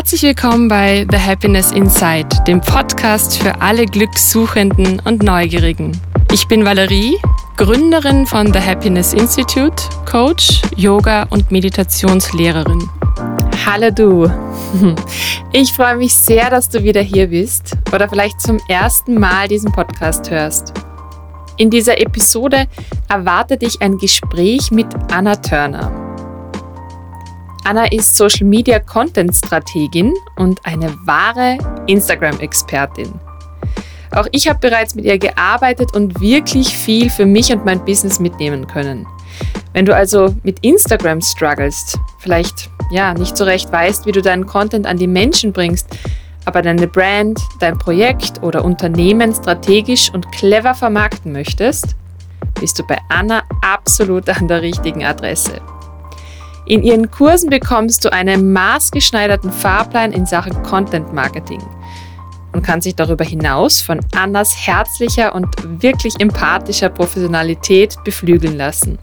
Herzlich willkommen bei The Happiness Inside, dem Podcast für alle Glückssuchenden und Neugierigen. Ich bin Valerie, Gründerin von The Happiness Institute, Coach, Yoga und Meditationslehrerin. Hallo du. Ich freue mich sehr, dass du wieder hier bist oder vielleicht zum ersten Mal diesen Podcast hörst. In dieser Episode erwartet dich ein Gespräch mit Anna Turner. Anna ist Social Media Content Strategin und eine wahre Instagram-Expertin. Auch ich habe bereits mit ihr gearbeitet und wirklich viel für mich und mein Business mitnehmen können. Wenn du also mit Instagram strugglest, vielleicht ja nicht so recht weißt, wie du deinen Content an die Menschen bringst, aber deine Brand, dein Projekt oder Unternehmen strategisch und clever vermarkten möchtest, bist du bei Anna absolut an der richtigen Adresse. In ihren Kursen bekommst du einen maßgeschneiderten Fahrplan in Sachen Content Marketing und kannst dich darüber hinaus von Annas herzlicher und wirklich empathischer Professionalität beflügeln lassen.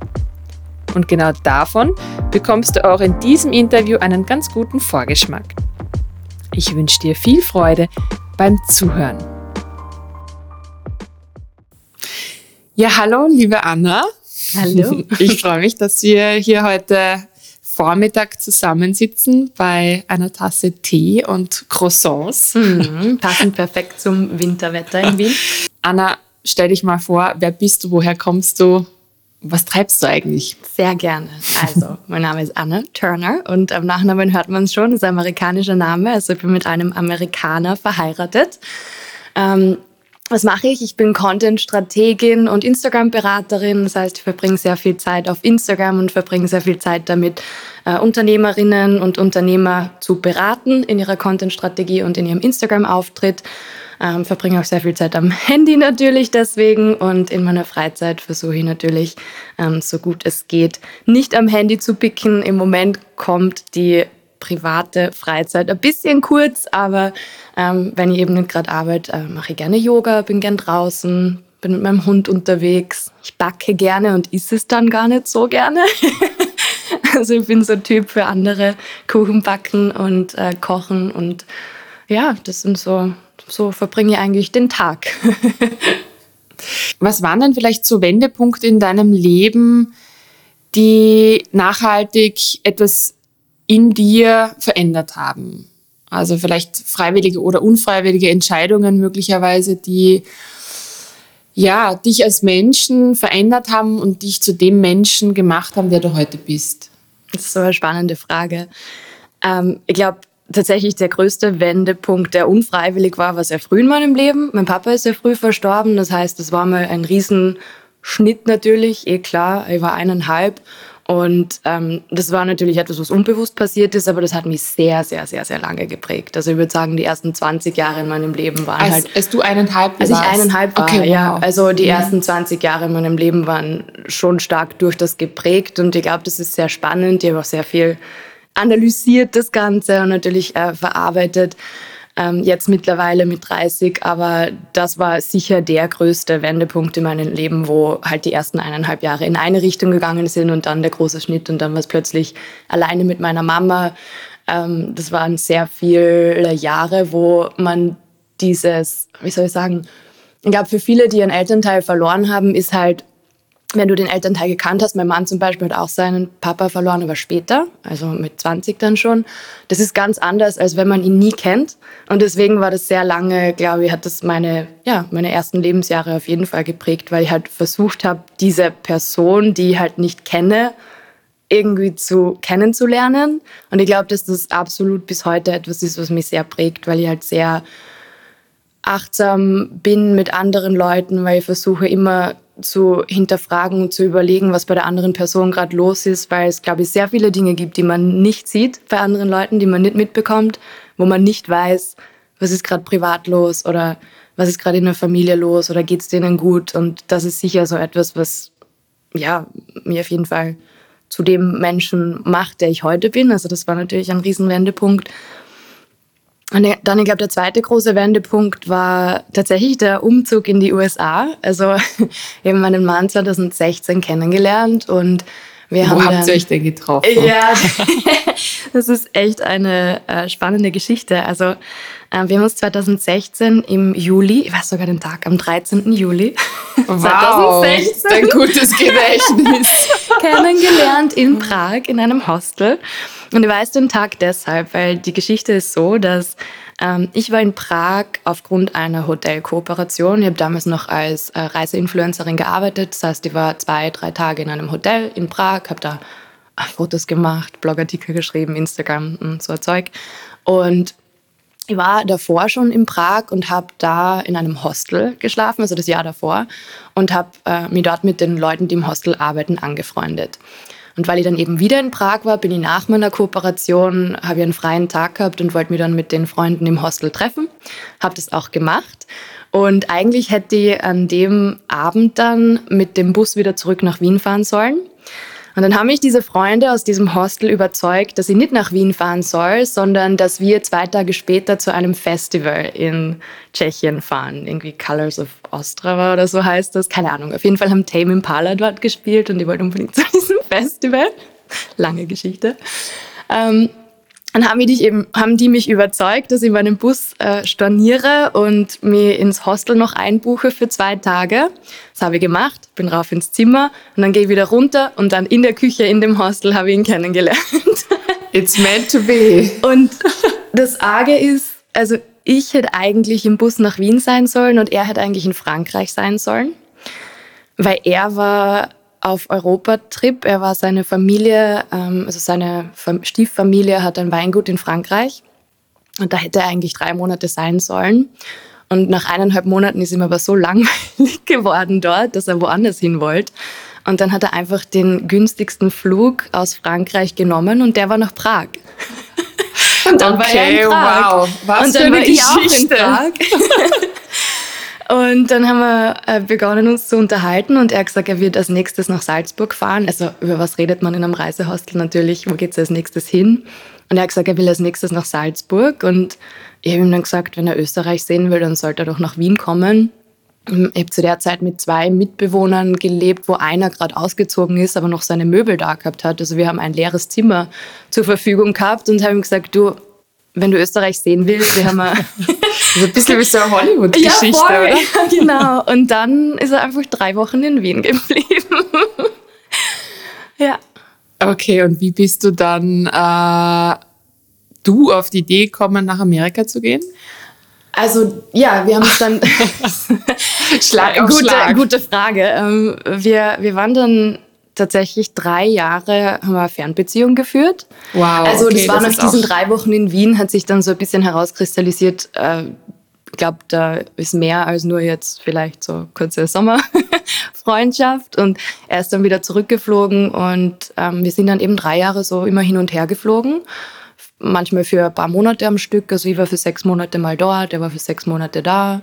Und genau davon bekommst du auch in diesem Interview einen ganz guten Vorgeschmack. Ich wünsche dir viel Freude beim Zuhören. Ja, hallo, liebe Anna. Hallo. Ich freue mich, dass wir hier heute Vormittag zusammensitzen bei einer Tasse Tee und Croissants. Mhm, passend perfekt zum Winterwetter in Wien. Anna, stell dich mal vor, wer bist du, woher kommst du, was treibst du eigentlich? Sehr gerne. Also, mein Name ist Anna Turner und am Nachnamen hört man es schon, ist ein amerikanischer Name. Also ich bin mit einem Amerikaner verheiratet. Ähm, was mache ich? Ich bin Content-Strategin und Instagram-Beraterin. Das heißt, ich verbringe sehr viel Zeit auf Instagram und verbringe sehr viel Zeit damit, äh, Unternehmerinnen und Unternehmer zu beraten in ihrer Content-Strategie und in ihrem Instagram-Auftritt. Ähm, verbringe auch sehr viel Zeit am Handy natürlich deswegen und in meiner Freizeit versuche ich natürlich, ähm, so gut es geht, nicht am Handy zu picken. Im Moment kommt die private Freizeit ein bisschen kurz, aber ähm, wenn ich eben nicht gerade arbeite, äh, mache ich gerne Yoga, bin gern draußen, bin mit meinem Hund unterwegs. Ich backe gerne und isse es dann gar nicht so gerne. also ich bin so ein Typ für andere Kuchen backen und äh, kochen und ja, das sind so, so verbringe ich eigentlich den Tag. Was waren denn vielleicht so Wendepunkte in deinem Leben, die nachhaltig etwas in dir verändert haben? Also vielleicht freiwillige oder unfreiwillige Entscheidungen möglicherweise, die ja, dich als Menschen verändert haben und dich zu dem Menschen gemacht haben, der du heute bist? Das ist so eine spannende Frage. Ähm, ich glaube, tatsächlich der größte Wendepunkt, der unfreiwillig war, war sehr früh in meinem Leben. Mein Papa ist sehr früh verstorben. Das heißt, das war mal ein Riesenschnitt natürlich, eh klar. Ich war eineinhalb und ähm, das war natürlich etwas, was unbewusst passiert ist, aber das hat mich sehr, sehr, sehr, sehr lange geprägt. Also ich würde sagen, die ersten 20 Jahre in meinem Leben waren als, halt... Als du eineinhalb warst? Als ich eineinhalb war, okay, wow. ja. Also die ja. ersten 20 Jahre in meinem Leben waren schon stark durch das geprägt und ich glaube, das ist sehr spannend. Ich habe auch sehr viel analysiert, das Ganze und natürlich äh, verarbeitet ähm, jetzt mittlerweile mit 30. Aber das war sicher der größte Wendepunkt in meinem Leben, wo halt die ersten eineinhalb Jahre in eine Richtung gegangen sind und dann der große Schnitt und dann war es plötzlich alleine mit meiner Mama. Ähm, das waren sehr viele Jahre, wo man dieses, wie soll ich sagen, ich glaube, für viele, die ihren Elternteil verloren haben, ist halt wenn du den Elternteil gekannt hast, mein Mann zum Beispiel hat auch seinen Papa verloren, aber später, also mit 20 dann schon. Das ist ganz anders, als wenn man ihn nie kennt. Und deswegen war das sehr lange, glaube ich, hat das meine, ja, meine ersten Lebensjahre auf jeden Fall geprägt, weil ich halt versucht habe, diese Person, die ich halt nicht kenne, irgendwie zu kennenzulernen. Und ich glaube, dass das absolut bis heute etwas ist, was mich sehr prägt, weil ich halt sehr achtsam bin mit anderen Leuten, weil ich versuche immer zu hinterfragen und zu überlegen, was bei der anderen Person gerade los ist, weil es, glaube ich, sehr viele Dinge gibt, die man nicht sieht bei anderen Leuten, die man nicht mitbekommt, wo man nicht weiß, was ist gerade privat los oder was ist gerade in der Familie los oder geht es denen gut. Und das ist sicher so etwas, was ja, mir auf jeden Fall zu dem Menschen macht, der ich heute bin. Also das war natürlich ein Riesenwendepunkt. Und dann, ich glaube, der zweite große Wendepunkt war tatsächlich der Umzug in die USA. Also, habe meinen Mann 2016 kennengelernt und Wir Wo habt ihr euch denn getroffen? Ja, das ist echt eine äh, spannende Geschichte. Also äh, wir haben uns 2016 im Juli, ich weiß sogar den Tag, am 13. Juli wow, 2016 ein gutes Gedächtnis kennengelernt in Prag in einem Hostel. Und ich weiß den Tag deshalb, weil die Geschichte ist so, dass ähm, ich war in Prag aufgrund einer Hotelkooperation. Ich habe damals noch als äh, Reiseinfluencerin gearbeitet. Das heißt, ich war zwei, drei Tage in einem Hotel in Prag, habe da äh, Fotos gemacht, Blogartikel geschrieben, Instagram und so ein Zeug. Und ich war davor schon in Prag und habe da in einem Hostel geschlafen, also das Jahr davor, und habe äh, mich dort mit den Leuten, die im Hostel arbeiten, angefreundet. Und weil ich dann eben wieder in Prag war, bin ich nach meiner Kooperation, habe ich einen freien Tag gehabt und wollte mich dann mit den Freunden im Hostel treffen. Habe das auch gemacht. Und eigentlich hätte ich an dem Abend dann mit dem Bus wieder zurück nach Wien fahren sollen. Und dann haben mich diese Freunde aus diesem Hostel überzeugt, dass ich nicht nach Wien fahren soll, sondern dass wir zwei Tage später zu einem Festival in Tschechien fahren. Irgendwie Colors of Ostrava oder so heißt das. Keine Ahnung. Auf jeden Fall haben Tame Impala dort gespielt und die wollten unbedingt zu diesem Festival. Lange Geschichte. Ähm, dann haben die, eben, haben die mich überzeugt, dass ich meinen Bus äh, storniere und mir ins Hostel noch einbuche für zwei Tage. Das habe ich gemacht, bin rauf ins Zimmer und dann gehe ich wieder runter und dann in der Küche in dem Hostel habe ich ihn kennengelernt. It's meant to be. Und das Arge ist, also ich hätte eigentlich im Bus nach Wien sein sollen und er hätte eigentlich in Frankreich sein sollen, weil er war auf Europatrip. Er war seine Familie, ähm, also seine Stieffamilie hat ein Weingut in Frankreich. Und da hätte er eigentlich drei Monate sein sollen. Und nach eineinhalb Monaten ist ihm aber so langweilig geworden dort, dass er woanders hin wollte. Und dann hat er einfach den günstigsten Flug aus Frankreich genommen und der war nach Prag. Und dann okay, war er in Prag. wow. Was und dann für eine war Geschichte. Ich auch in Prag. Und dann haben wir äh, begonnen, uns zu unterhalten und er hat gesagt, er wird als nächstes nach Salzburg fahren. Also über was redet man in einem Reisehostel natürlich? Wo geht es als nächstes hin? Und er hat gesagt, er will als nächstes nach Salzburg. Und ich habe ihm dann gesagt, wenn er Österreich sehen will, dann sollte er doch nach Wien kommen. Ich habe zu der Zeit mit zwei Mitbewohnern gelebt, wo einer gerade ausgezogen ist, aber noch seine Möbel da gehabt hat. Also wir haben ein leeres Zimmer zur Verfügung gehabt und haben gesagt, du, wenn du Österreich sehen willst, wir haben ein so ein bisschen wie so eine Hollywood-Geschichte, ja, oder? Ja, genau. Und dann ist er einfach drei Wochen in Wien geblieben. ja. Okay, und wie bist du dann äh, du auf die Idee gekommen, nach Amerika zu gehen? Also ja, wir haben es dann. Schlag auf gute, Schlag. gute Frage. Ähm, wir, wir waren dann tatsächlich drei Jahre haben wir eine Fernbeziehung geführt. Wow. Also okay, das war nach diesen drei Wochen in Wien, hat sich dann so ein bisschen herauskristallisiert. Äh, ich glaube, da ist mehr als nur jetzt vielleicht so kurze Sommerfreundschaft. Und er ist dann wieder zurückgeflogen und ähm, wir sind dann eben drei Jahre so immer hin und her geflogen. Manchmal für ein paar Monate am Stück. Also ich war für sechs Monate mal dort, er war für sechs Monate da.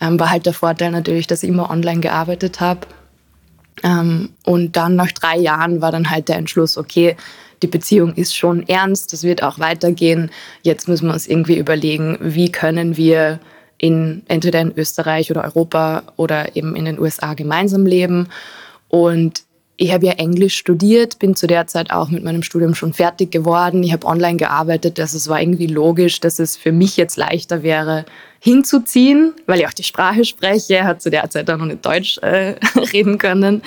Ähm, war halt der Vorteil natürlich, dass ich immer online gearbeitet habe. Ähm, und dann nach drei Jahren war dann halt der Entschluss, okay, die Beziehung ist schon ernst, das wird auch weitergehen. Jetzt müssen wir uns irgendwie überlegen, wie können wir in, entweder in Österreich oder Europa oder eben in den USA gemeinsam leben. Und ich habe ja Englisch studiert, bin zu der Zeit auch mit meinem Studium schon fertig geworden. Ich habe online gearbeitet, also es war irgendwie logisch, dass es für mich jetzt leichter wäre, hinzuziehen, weil ich auch die Sprache spreche. Hat zu der Zeit auch noch nicht Deutsch äh, reden können.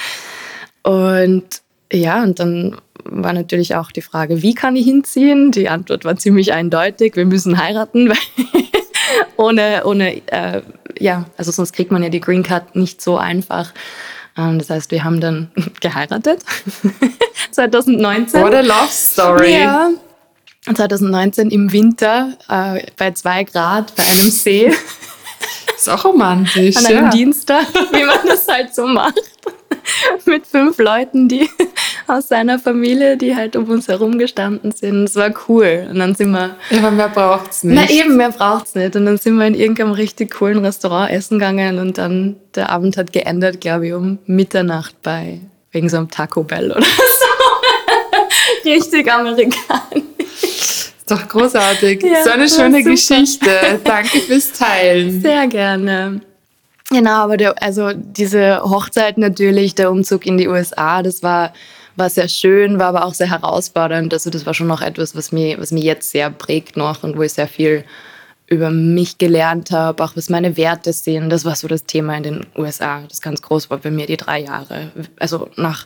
Und ja, und dann war natürlich auch die Frage, wie kann ich hinziehen? Die Antwort war ziemlich eindeutig, wir müssen heiraten, weil ohne, ohne äh, ja, also sonst kriegt man ja die Green Card nicht so einfach. Ähm, das heißt, wir haben dann geheiratet. 2019. What a love story. Ja. 2019 im Winter äh, bei zwei Grad bei einem See. Ist auch romantisch. An einem ja. Dienstag, wie man das halt so macht. Mit fünf Leuten, die aus seiner Familie, die halt um uns herum gestanden sind. Es war cool. Und dann sind wir. Ja, aber mehr braucht's nicht. Na eben, mehr braucht's nicht. Und dann sind wir in irgendeinem richtig coolen Restaurant essen gegangen und dann der Abend hat geendet, glaube ich, um Mitternacht bei wegen so einem Taco Bell oder so. richtig amerikanisch. Doch großartig. Ja, so eine schöne Geschichte. Danke fürs Teilen. Sehr gerne. Genau, aber der, also diese Hochzeit natürlich, der Umzug in die USA, das war war sehr schön, war aber auch sehr herausfordernd. Also das war schon noch etwas, was mich, was mich jetzt sehr prägt noch und wo ich sehr viel über mich gelernt habe, auch was meine Werte sind. Das war so das Thema in den USA, das ganz groß war bei mir die drei Jahre. Also nach,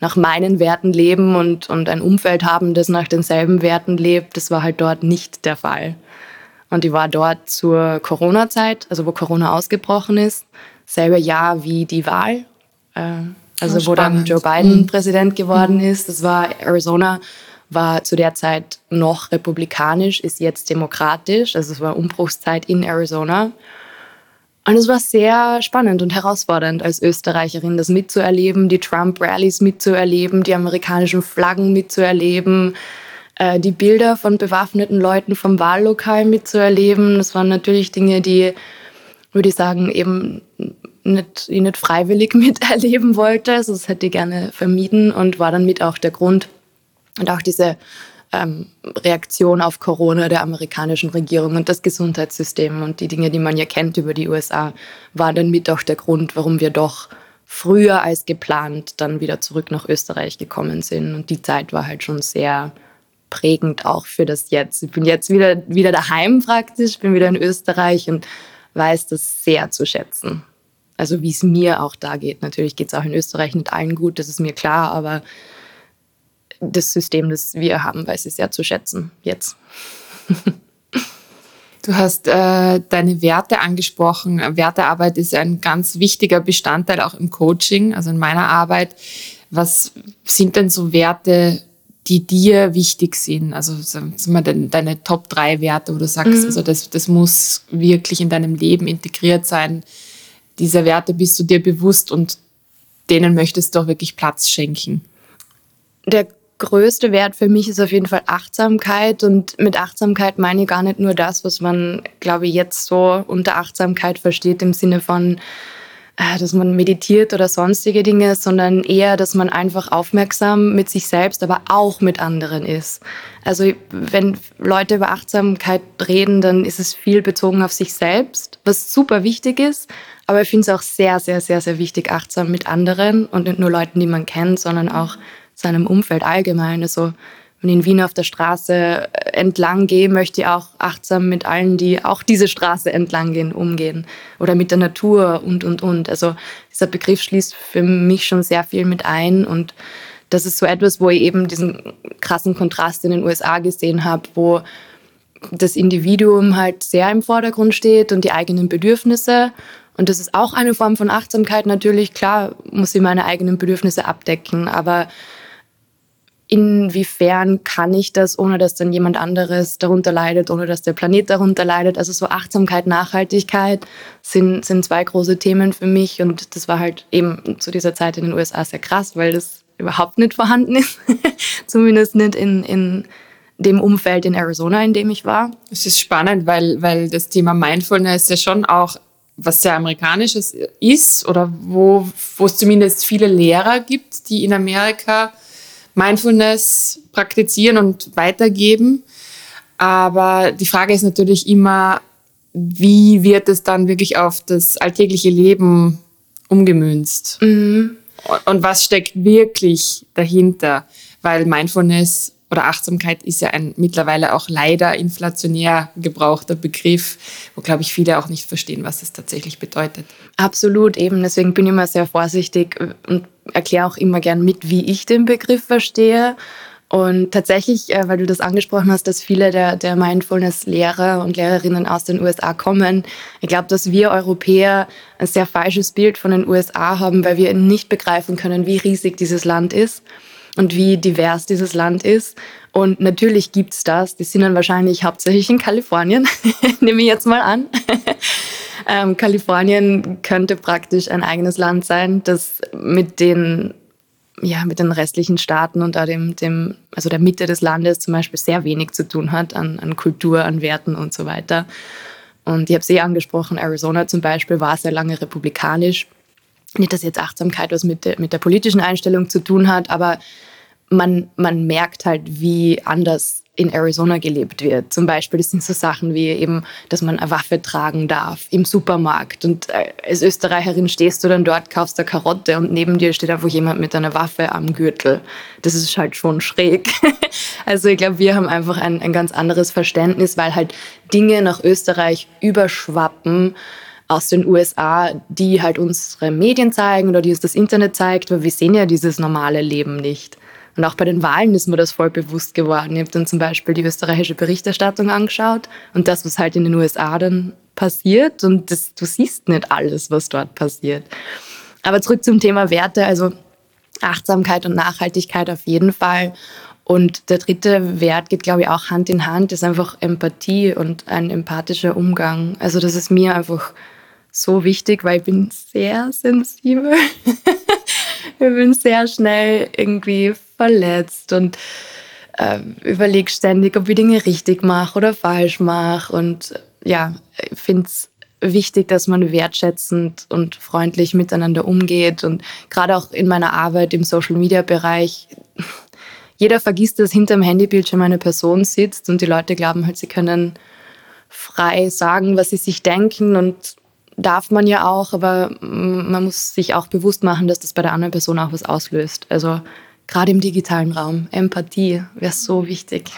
nach meinen Werten leben und, und ein Umfeld haben, das nach denselben Werten lebt, das war halt dort nicht der Fall. Und ich war dort zur Corona-Zeit, also wo Corona ausgebrochen ist, selbe Jahr wie die Wahl. Äh, also wo dann Joe Biden mhm. Präsident geworden mhm. ist. Das war Arizona war zu der Zeit noch republikanisch, ist jetzt demokratisch. Also es war Umbruchszeit in Arizona. Und es war sehr spannend und herausfordernd als Österreicherin, das mitzuerleben, die Trump-Rallies mitzuerleben, die amerikanischen Flaggen mitzuerleben, äh, die Bilder von bewaffneten Leuten vom Wahllokal mitzuerleben. Das waren natürlich Dinge, die, würde ich sagen, eben nicht, ich nicht freiwillig miterleben wollte. Also das hätte ich gerne vermieden und war dann mit auch der Grund, und auch diese ähm, Reaktion auf Corona der amerikanischen Regierung und das Gesundheitssystem und die Dinge, die man ja kennt über die USA, war dann mit auch der Grund, warum wir doch früher als geplant dann wieder zurück nach Österreich gekommen sind. Und die Zeit war halt schon sehr prägend auch für das Jetzt. Ich bin jetzt wieder, wieder daheim praktisch, bin wieder in Österreich und weiß das sehr zu schätzen. Also wie es mir auch da geht. Natürlich geht es auch in Österreich nicht allen gut, das ist mir klar, aber das System, das wir haben, weiß ich sehr zu schätzen jetzt. Du hast äh, deine Werte angesprochen. Wertearbeit ist ein ganz wichtiger Bestandteil auch im Coaching, also in meiner Arbeit. Was sind denn so Werte, die dir wichtig sind? Also sag mal, deine Top drei Werte, wo du sagst, mhm. also das, das muss wirklich in deinem Leben integriert sein. Diese Werte bist du dir bewusst und denen möchtest du auch wirklich Platz schenken. Der größte Wert für mich ist auf jeden Fall Achtsamkeit. Und mit Achtsamkeit meine ich gar nicht nur das, was man, glaube ich, jetzt so unter Achtsamkeit versteht im Sinne von, dass man meditiert oder sonstige Dinge, sondern eher, dass man einfach aufmerksam mit sich selbst, aber auch mit anderen ist. Also wenn Leute über Achtsamkeit reden, dann ist es viel bezogen auf sich selbst, was super wichtig ist. Aber ich finde es auch sehr, sehr, sehr, sehr wichtig, achtsam mit anderen und nicht nur Leuten, die man kennt, sondern auch seinem Umfeld allgemein. Also wenn ich in Wien auf der Straße äh, entlang gehe, möchte ich auch achtsam mit allen, die auch diese Straße entlang gehen, umgehen. Oder mit der Natur und, und, und. Also dieser Begriff schließt für mich schon sehr viel mit ein. Und das ist so etwas, wo ich eben diesen krassen Kontrast in den USA gesehen habe, wo das Individuum halt sehr im Vordergrund steht und die eigenen Bedürfnisse. Und das ist auch eine Form von Achtsamkeit. Natürlich, klar, muss ich meine eigenen Bedürfnisse abdecken, aber inwiefern kann ich das, ohne dass dann jemand anderes darunter leidet, ohne dass der Planet darunter leidet. Also so Achtsamkeit, Nachhaltigkeit sind, sind zwei große Themen für mich und das war halt eben zu dieser Zeit in den USA sehr krass, weil das überhaupt nicht vorhanden ist, zumindest nicht in, in dem Umfeld in Arizona, in dem ich war. Es ist spannend, weil, weil das Thema Mindfulness ja schon auch was sehr amerikanisches ist oder wo, wo es zumindest viele Lehrer gibt, die in Amerika Mindfulness praktizieren und weitergeben. Aber die Frage ist natürlich immer, wie wird es dann wirklich auf das alltägliche Leben umgemünzt? Mhm. Und was steckt wirklich dahinter? Weil Mindfulness oder Achtsamkeit ist ja ein mittlerweile auch leider inflationär gebrauchter Begriff, wo, glaube ich, viele auch nicht verstehen, was es tatsächlich bedeutet. Absolut, eben. Deswegen bin ich immer sehr vorsichtig und erkläre auch immer gern mit, wie ich den Begriff verstehe. Und tatsächlich, äh, weil du das angesprochen hast, dass viele der, der Mindfulness-Lehrer und Lehrerinnen aus den USA kommen, ich glaube, dass wir Europäer ein sehr falsches Bild von den USA haben, weil wir nicht begreifen können, wie riesig dieses Land ist und wie divers dieses Land ist. Und natürlich gibt es das. Die sind dann wahrscheinlich hauptsächlich in Kalifornien, nehme ich jetzt mal an. ähm, Kalifornien könnte praktisch ein eigenes Land sein, das mit den ja, mit den restlichen Staaten und dem, dem, also der Mitte des Landes zum Beispiel sehr wenig zu tun hat an, an Kultur, an Werten und so weiter. Und ich habe es eh angesprochen, Arizona zum Beispiel war sehr lange republikanisch. Nicht, dass jetzt Achtsamkeit was mit der, mit der politischen Einstellung zu tun hat, aber man, man merkt halt, wie anders in Arizona gelebt wird. Zum Beispiel, das sind so Sachen wie eben, dass man eine Waffe tragen darf im Supermarkt. Und äh, als Österreicherin stehst du dann dort, kaufst eine Karotte und neben dir steht einfach jemand mit einer Waffe am Gürtel. Das ist halt schon schräg. also ich glaube, wir haben einfach ein, ein ganz anderes Verständnis, weil halt Dinge nach Österreich überschwappen aus den USA, die halt unsere Medien zeigen oder die uns das Internet zeigt, weil wir sehen ja dieses normale Leben nicht. Und auch bei den Wahlen ist mir das voll bewusst geworden. Ich habe dann zum Beispiel die österreichische Berichterstattung angeschaut und das, was halt in den USA dann passiert. Und das, du siehst nicht alles, was dort passiert. Aber zurück zum Thema Werte. Also Achtsamkeit und Nachhaltigkeit auf jeden Fall. Und der dritte Wert geht, glaube ich, auch Hand in Hand, ist einfach Empathie und ein empathischer Umgang. Also das ist mir einfach so wichtig, weil ich bin sehr sensibel. ich bin sehr schnell irgendwie verletzt und äh, überlege ständig, ob ich Dinge richtig mache oder falsch mache. Und ja, ich finde es wichtig, dass man wertschätzend und freundlich miteinander umgeht. Und gerade auch in meiner Arbeit im Social-Media-Bereich, jeder vergisst, dass hinter dem Handybildschirm eine Person sitzt und die Leute glauben halt, sie können frei sagen, was sie sich denken und darf man ja auch, aber man muss sich auch bewusst machen, dass das bei der anderen Person auch was auslöst. Also gerade im digitalen Raum. Empathie wäre so wichtig.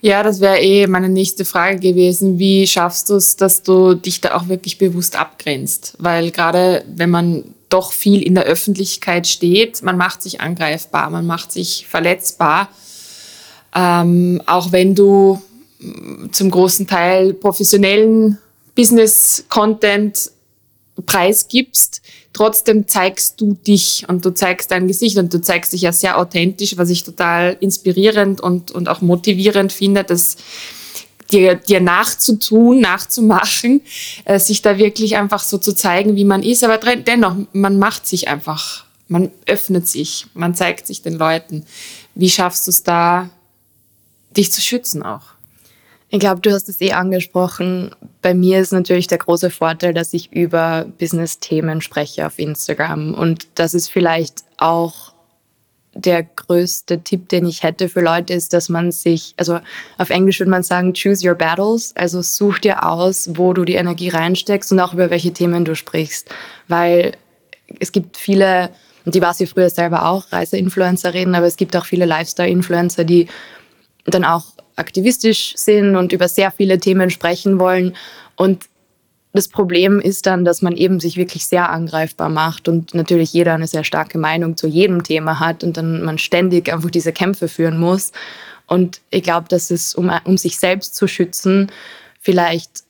Ja, das wäre eh meine nächste Frage gewesen. Wie schaffst du es, dass du dich da auch wirklich bewusst abgrenzt? Weil gerade wenn man doch viel in der Öffentlichkeit steht, man macht sich angreifbar, man macht sich verletzbar. Ähm, auch wenn du zum großen Teil professionellen Business-Content preisgibst, trotzdem zeigst du dich und du zeigst dein Gesicht und du zeigst dich ja sehr authentisch, was ich total inspirierend und, und auch motivierend finde, dass dir, dir nachzutun, nachzumachen, äh, sich da wirklich einfach so zu zeigen, wie man ist. Aber dennoch, man macht sich einfach, man öffnet sich, man zeigt sich den Leuten. Wie schaffst du es da, dich zu schützen auch? Ich glaube, du hast es eh angesprochen. Bei mir ist natürlich der große Vorteil, dass ich über Business-Themen spreche auf Instagram. Und das ist vielleicht auch der größte Tipp, den ich hätte für Leute, ist, dass man sich, also auf Englisch würde man sagen, choose your battles. Also such dir aus, wo du die Energie reinsteckst und auch über welche Themen du sprichst. Weil es gibt viele, und die war sie früher selber auch, Reiseinfluencerinnen, aber es gibt auch viele Lifestyle-Influencer, die dann auch aktivistisch sind und über sehr viele Themen sprechen wollen. Und das Problem ist dann, dass man eben sich wirklich sehr angreifbar macht und natürlich jeder eine sehr starke Meinung zu jedem Thema hat und dann man ständig einfach diese Kämpfe führen muss. Und ich glaube, dass es, um, um sich selbst zu schützen, vielleicht,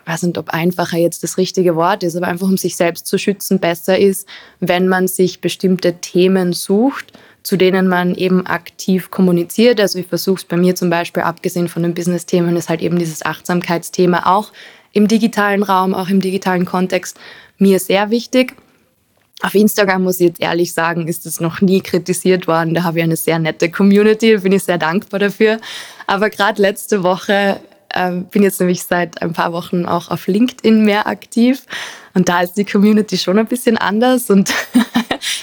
ich weiß nicht, ob einfacher jetzt das richtige Wort ist, aber einfach um sich selbst zu schützen, besser ist, wenn man sich bestimmte Themen sucht, zu denen man eben aktiv kommuniziert. Also ich versuche es bei mir zum Beispiel, abgesehen von den Business-Themen, ist halt eben dieses Achtsamkeitsthema auch im digitalen Raum, auch im digitalen Kontext mir sehr wichtig. Auf Instagram muss ich jetzt ehrlich sagen, ist es noch nie kritisiert worden. Da habe ich eine sehr nette Community, bin ich sehr dankbar dafür. Aber gerade letzte Woche äh, bin jetzt nämlich seit ein paar Wochen auch auf LinkedIn mehr aktiv und da ist die Community schon ein bisschen anders und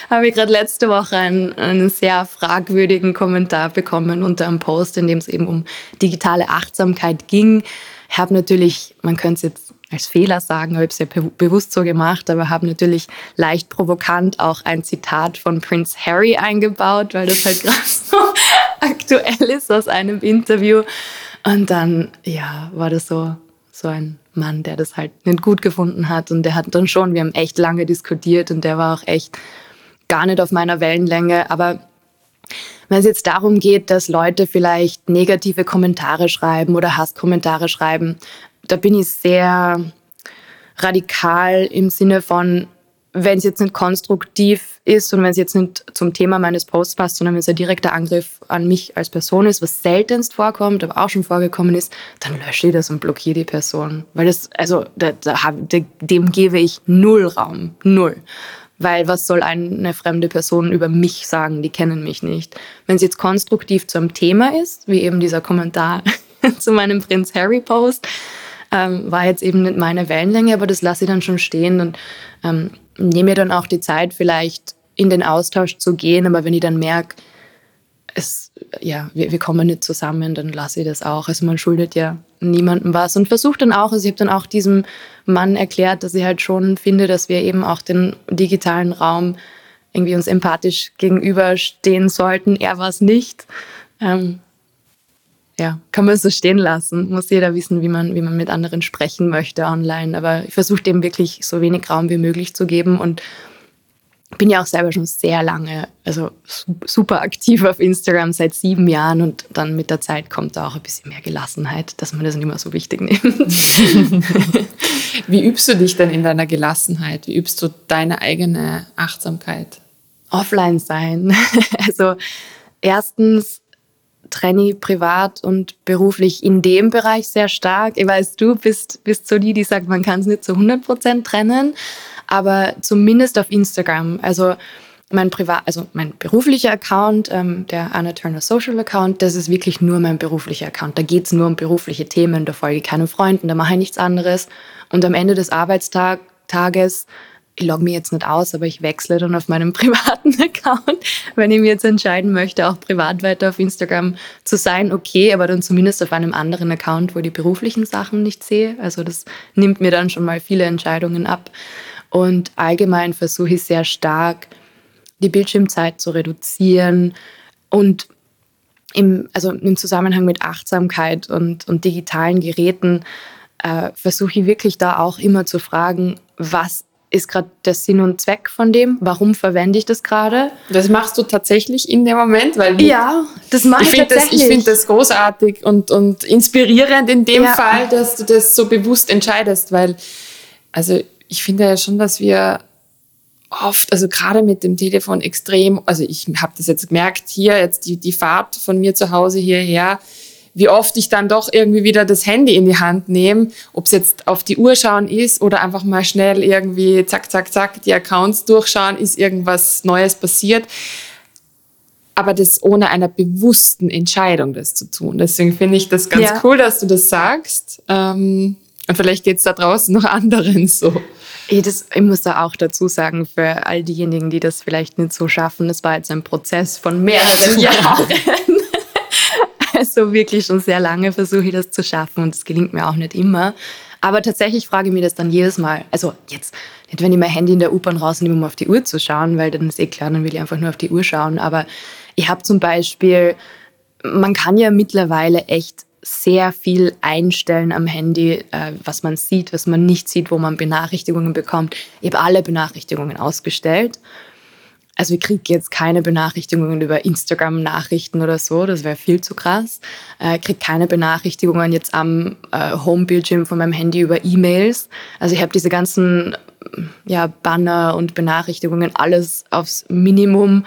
habe ich gerade letzte Woche einen, einen, sehr fragwürdigen Kommentar bekommen unter einem Post, in dem es eben um digitale Achtsamkeit ging. Ich habe natürlich, man könnte es jetzt als Fehler sagen, habe ich es ja bewusst so gemacht, aber habe natürlich leicht provokant auch ein Zitat von Prince Harry eingebaut, weil das halt gerade so aktuell ist aus einem Interview. Und dann, ja, war das so, so ein Mann, der das halt nicht gut gefunden hat. Und der hat dann schon, wir haben echt lange diskutiert und der war auch echt gar nicht auf meiner Wellenlänge. Aber wenn es jetzt darum geht, dass Leute vielleicht negative Kommentare schreiben oder Hasskommentare schreiben, da bin ich sehr radikal im Sinne von, wenn es jetzt nicht konstruktiv ist und wenn es jetzt nicht zum Thema meines Posts passt, sondern wenn es ein direkter Angriff an mich als Person ist, was seltenst vorkommt, aber auch schon vorgekommen ist, dann lösche ich das und blockiere die Person. Weil das, also da, da, dem gebe ich null Raum. Null. Weil was soll eine fremde Person über mich sagen? Die kennen mich nicht. Wenn es jetzt konstruktiv zum Thema ist, wie eben dieser Kommentar zu meinem Prinz Harry Post, ähm, war jetzt eben nicht meine Wellenlänge, aber das lasse ich dann schon stehen und ähm, nehme mir dann auch die Zeit, vielleicht in den Austausch zu gehen. Aber wenn ich dann merke, es, ja, wir, wir kommen nicht zusammen, dann lasse ich das auch. Also man schuldet ja niemandem was und versucht dann auch, also ich habe dann auch diesem Mann erklärt, dass ich halt schon finde, dass wir eben auch den digitalen Raum irgendwie uns empathisch gegenüberstehen sollten. Er war es nicht. Ähm, ja, kann man so stehen lassen. Muss jeder wissen, wie man, wie man mit anderen sprechen möchte online. Aber ich versuche dem wirklich so wenig Raum wie möglich zu geben und bin ja auch selber schon sehr lange, also super aktiv auf Instagram seit sieben Jahren und dann mit der Zeit kommt da auch ein bisschen mehr Gelassenheit, dass man das nicht mehr so wichtig nimmt. Wie übst du dich denn in deiner Gelassenheit? Wie übst du deine eigene Achtsamkeit? Offline sein. Also erstens trenne ich privat und beruflich in dem Bereich sehr stark. Ich weiß, du bist, bist so die, die sagt, man kann es nicht zu 100 Prozent trennen, aber zumindest auf Instagram. Also mein privat, also mein beruflicher Account, ähm, der Anna Turner Social Account, das ist wirklich nur mein beruflicher Account. Da geht es nur um berufliche Themen, da folge ich keinen Freunden, da mache ich nichts anderes. Und am Ende des Arbeitstages ich logge mich jetzt nicht aus, aber ich wechsle dann auf meinem privaten Account, wenn ich mir jetzt entscheiden möchte, auch privat weiter auf Instagram zu sein, okay, aber dann zumindest auf einem anderen Account, wo die beruflichen Sachen nicht sehe. Also das nimmt mir dann schon mal viele Entscheidungen ab. Und allgemein versuche ich sehr stark, die Bildschirmzeit zu reduzieren und im, also im Zusammenhang mit Achtsamkeit und, und digitalen Geräten äh, versuche ich wirklich da auch immer zu fragen, was ist gerade der Sinn und Zweck von dem? Warum verwende ich das gerade? Das machst du tatsächlich in dem Moment, weil ja, das mache ich, ich tatsächlich. Das, ich finde das großartig und, und inspirierend in dem ja. Fall, dass du das so bewusst entscheidest, weil also ich finde ja schon, dass wir oft, also gerade mit dem Telefon extrem, also ich habe das jetzt gemerkt, hier jetzt die, die Fahrt von mir zu Hause hierher, wie oft ich dann doch irgendwie wieder das Handy in die Hand nehme, ob es jetzt auf die Uhr schauen ist oder einfach mal schnell irgendwie zack, zack, zack, die Accounts durchschauen, ist irgendwas Neues passiert. Aber das ohne einer bewussten Entscheidung, das zu tun. Deswegen finde ich das ganz ja. cool, dass du das sagst. Ähm, und vielleicht geht es da draußen noch anderen so. Ich, das, ich muss da auch dazu sagen, für all diejenigen, die das vielleicht nicht so schaffen, das war jetzt ein Prozess von mehreren Jahren. Also wirklich schon sehr lange versuche ich das zu schaffen und es gelingt mir auch nicht immer. Aber tatsächlich frage ich mich das dann jedes Mal. Also jetzt, nicht wenn ich mein Handy in der U-Bahn rausnehme, um auf die Uhr zu schauen, weil dann ist eh klar, dann will ich einfach nur auf die Uhr schauen. Aber ich habe zum Beispiel, man kann ja mittlerweile echt sehr viel einstellen am Handy, äh, was man sieht, was man nicht sieht, wo man Benachrichtigungen bekommt. Ich habe alle Benachrichtigungen ausgestellt also ich kriege jetzt keine Benachrichtigungen über Instagram-Nachrichten oder so, das wäre viel zu krass. Äh, ich kriege keine Benachrichtigungen jetzt am äh, Homebildschirm von meinem Handy über E-Mails. Also ich habe diese ganzen ja, Banner und Benachrichtigungen alles aufs Minimum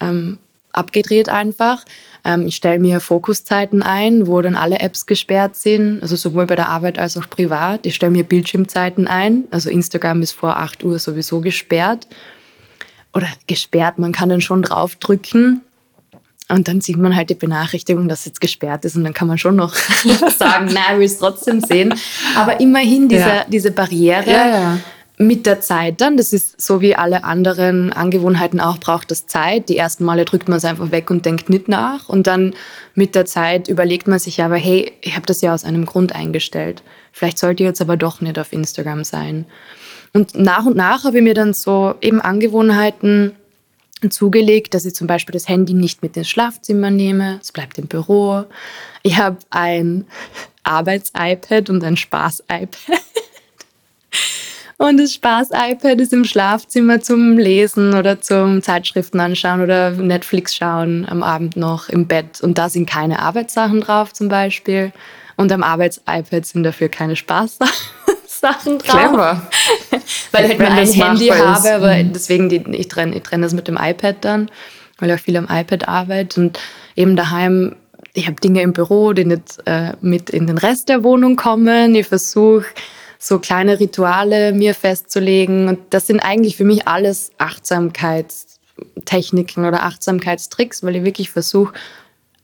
ähm, abgedreht einfach. Ähm, ich stelle mir Fokuszeiten ein, wo dann alle Apps gesperrt sind, also sowohl bei der Arbeit als auch privat. Ich stelle mir Bildschirmzeiten ein, also Instagram ist vor 8 Uhr sowieso gesperrt oder gesperrt. Man kann dann schon draufdrücken und dann sieht man halt die Benachrichtigung, dass es jetzt gesperrt ist und dann kann man schon noch sagen, nein, will es trotzdem sehen. Aber immerhin diese, ja. diese Barriere ja, ja. mit der Zeit dann, das ist so wie alle anderen Angewohnheiten auch, braucht das Zeit. Die ersten Male drückt man es einfach weg und denkt nicht nach und dann mit der Zeit überlegt man sich aber, hey, ich habe das ja aus einem Grund eingestellt. Vielleicht sollte ich jetzt aber doch nicht auf Instagram sein. Und nach und nach habe ich mir dann so eben Angewohnheiten zugelegt, dass ich zum Beispiel das Handy nicht mit ins Schlafzimmer nehme, es bleibt im Büro. Ich habe ein Arbeits-iPad und ein Spaß-iPad. Und das Spaß-iPad ist im Schlafzimmer zum Lesen oder zum Zeitschriften anschauen oder Netflix schauen am Abend noch im Bett. Und da sind keine Arbeitssachen drauf zum Beispiel. Und am Arbeits-iPad sind dafür keine Spaßsachen. Sachen drauf. Clever. weil ich halt nur ein Handy habe, aber mhm. deswegen, die, ich trenne ich trenn das mit dem iPad dann, weil ich auch viel am iPad arbeite und eben daheim, ich habe Dinge im Büro, die nicht äh, mit in den Rest der Wohnung kommen. Ich versuche so kleine Rituale mir festzulegen und das sind eigentlich für mich alles Achtsamkeitstechniken oder Achtsamkeitstricks, weil ich wirklich versuche,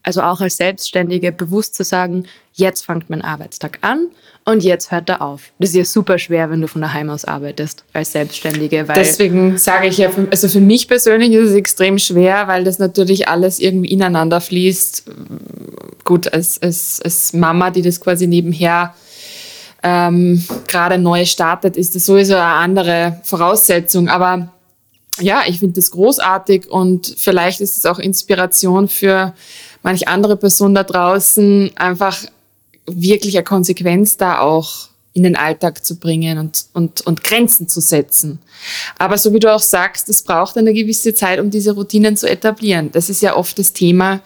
also auch als Selbstständige, bewusst zu sagen, jetzt fängt mein Arbeitstag an und jetzt hört er auf. Das ist ja super schwer, wenn du von daheim aus arbeitest als Selbstständige. Deswegen sage ich ja, also für mich persönlich ist es extrem schwer, weil das natürlich alles irgendwie ineinander fließt. Gut, als, als, als Mama, die das quasi nebenher ähm, gerade neu startet, ist das sowieso eine andere Voraussetzung. Aber ja, ich finde das großartig und vielleicht ist es auch Inspiration für manch andere Person da draußen, einfach wirklich eine Konsequenz da auch in den Alltag zu bringen und, und, und Grenzen zu setzen. Aber so wie du auch sagst, es braucht eine gewisse Zeit, um diese Routinen zu etablieren. Das ist ja oft das Thema.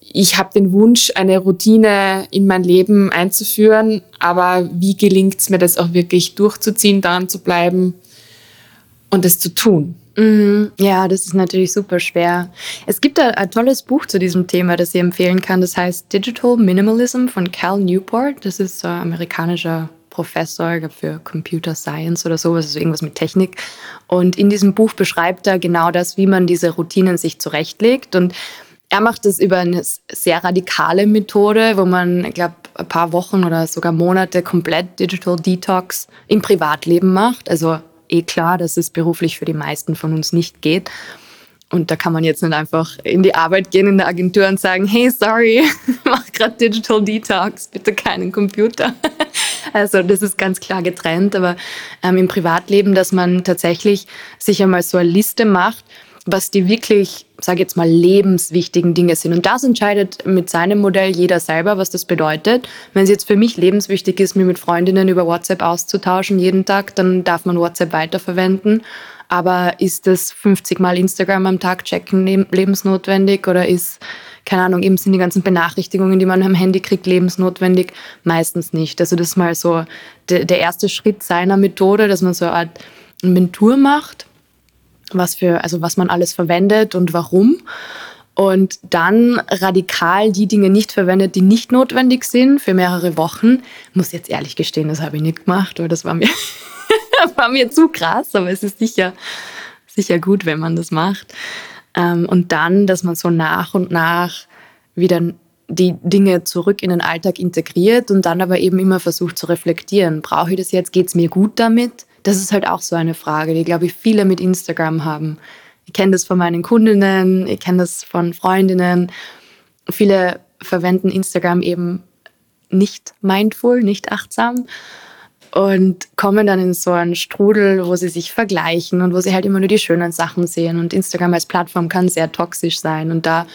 Ich habe den Wunsch, eine Routine in mein Leben einzuführen, aber wie gelingt es mir, das auch wirklich durchzuziehen, daran zu bleiben und es zu tun? Mhm. Ja, das ist natürlich super schwer. Es gibt ein, ein, tolles Buch zu diesem Thema, das ich empfehlen kann. Das heißt Digital Minimalism von Cal Newport. Das ist ein amerikanischer Professor für Computer Science oder sowas, also irgendwas mit Technik. Und in diesem Buch beschreibt er genau das, wie man diese Routinen sich zurechtlegt. Und er macht das über eine sehr radikale Methode, wo man, ich glaube, ein paar Wochen oder sogar Monate komplett Digital Detox im Privatleben macht. Also eh klar, dass es beruflich für die meisten von uns nicht geht. Und da kann man jetzt nicht einfach in die Arbeit gehen in der Agentur und sagen, hey, sorry, mach gerade Digital Detox, bitte keinen Computer. Also das ist ganz klar getrennt, aber ähm, im Privatleben, dass man tatsächlich sich einmal so eine Liste macht, was die wirklich, sage jetzt mal, lebenswichtigen Dinge sind. Und das entscheidet mit seinem Modell jeder selber, was das bedeutet. Wenn es jetzt für mich lebenswichtig ist, mich mit Freundinnen über WhatsApp auszutauschen jeden Tag, dann darf man WhatsApp weiterverwenden. Aber ist das 50 Mal Instagram am Tag checken lebensnotwendig oder ist, keine Ahnung, eben sind die ganzen Benachrichtigungen, die man am Handy kriegt, lebensnotwendig? Meistens nicht. Also das ist mal so der, erste Schritt seiner Methode, dass man so eine Art Inventur macht was für, also was man alles verwendet und warum. Und dann radikal die Dinge nicht verwendet, die nicht notwendig sind für mehrere Wochen. Muss jetzt ehrlich gestehen, das habe ich nicht gemacht, weil das war mir, war mir zu krass, aber es ist sicher, sicher gut, wenn man das macht. Ähm, und dann, dass man so nach und nach wieder die Dinge zurück in den Alltag integriert und dann aber eben immer versucht zu reflektieren. Brauche ich das jetzt? Geht es mir gut damit? Das ist halt auch so eine Frage, die, glaube ich, viele mit Instagram haben. Ich kenne das von meinen Kundinnen, ich kenne das von Freundinnen. Viele verwenden Instagram eben nicht mindful, nicht achtsam und kommen dann in so einen Strudel, wo sie sich vergleichen und wo sie halt immer nur die schönen Sachen sehen. Und Instagram als Plattform kann sehr toxisch sein. Und da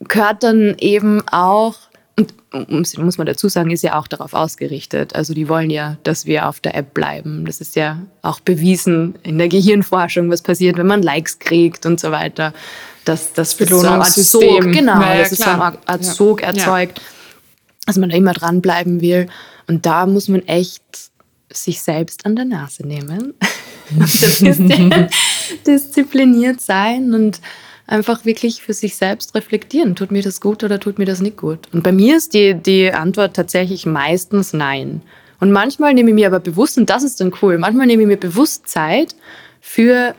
gehört dann eben auch und muss man dazu sagen, ist ja auch darauf ausgerichtet. Also die wollen ja, dass wir auf der App bleiben. Das ist ja auch bewiesen in der Gehirnforschung, was passiert, wenn man Likes kriegt und so weiter. Dass das Belohnungssystem, so Sog, genau, ja, das ist so eine Art Sog erzeugt, ja. dass man da immer dranbleiben will. Und da muss man echt sich selbst an der Nase nehmen. diszipliniert sein und einfach wirklich für sich selbst reflektieren. Tut mir das gut oder tut mir das nicht gut? Und bei mir ist die, die Antwort tatsächlich meistens nein. Und manchmal nehme ich mir aber bewusst, und das ist dann cool, manchmal nehme ich mir bewusst Zeit für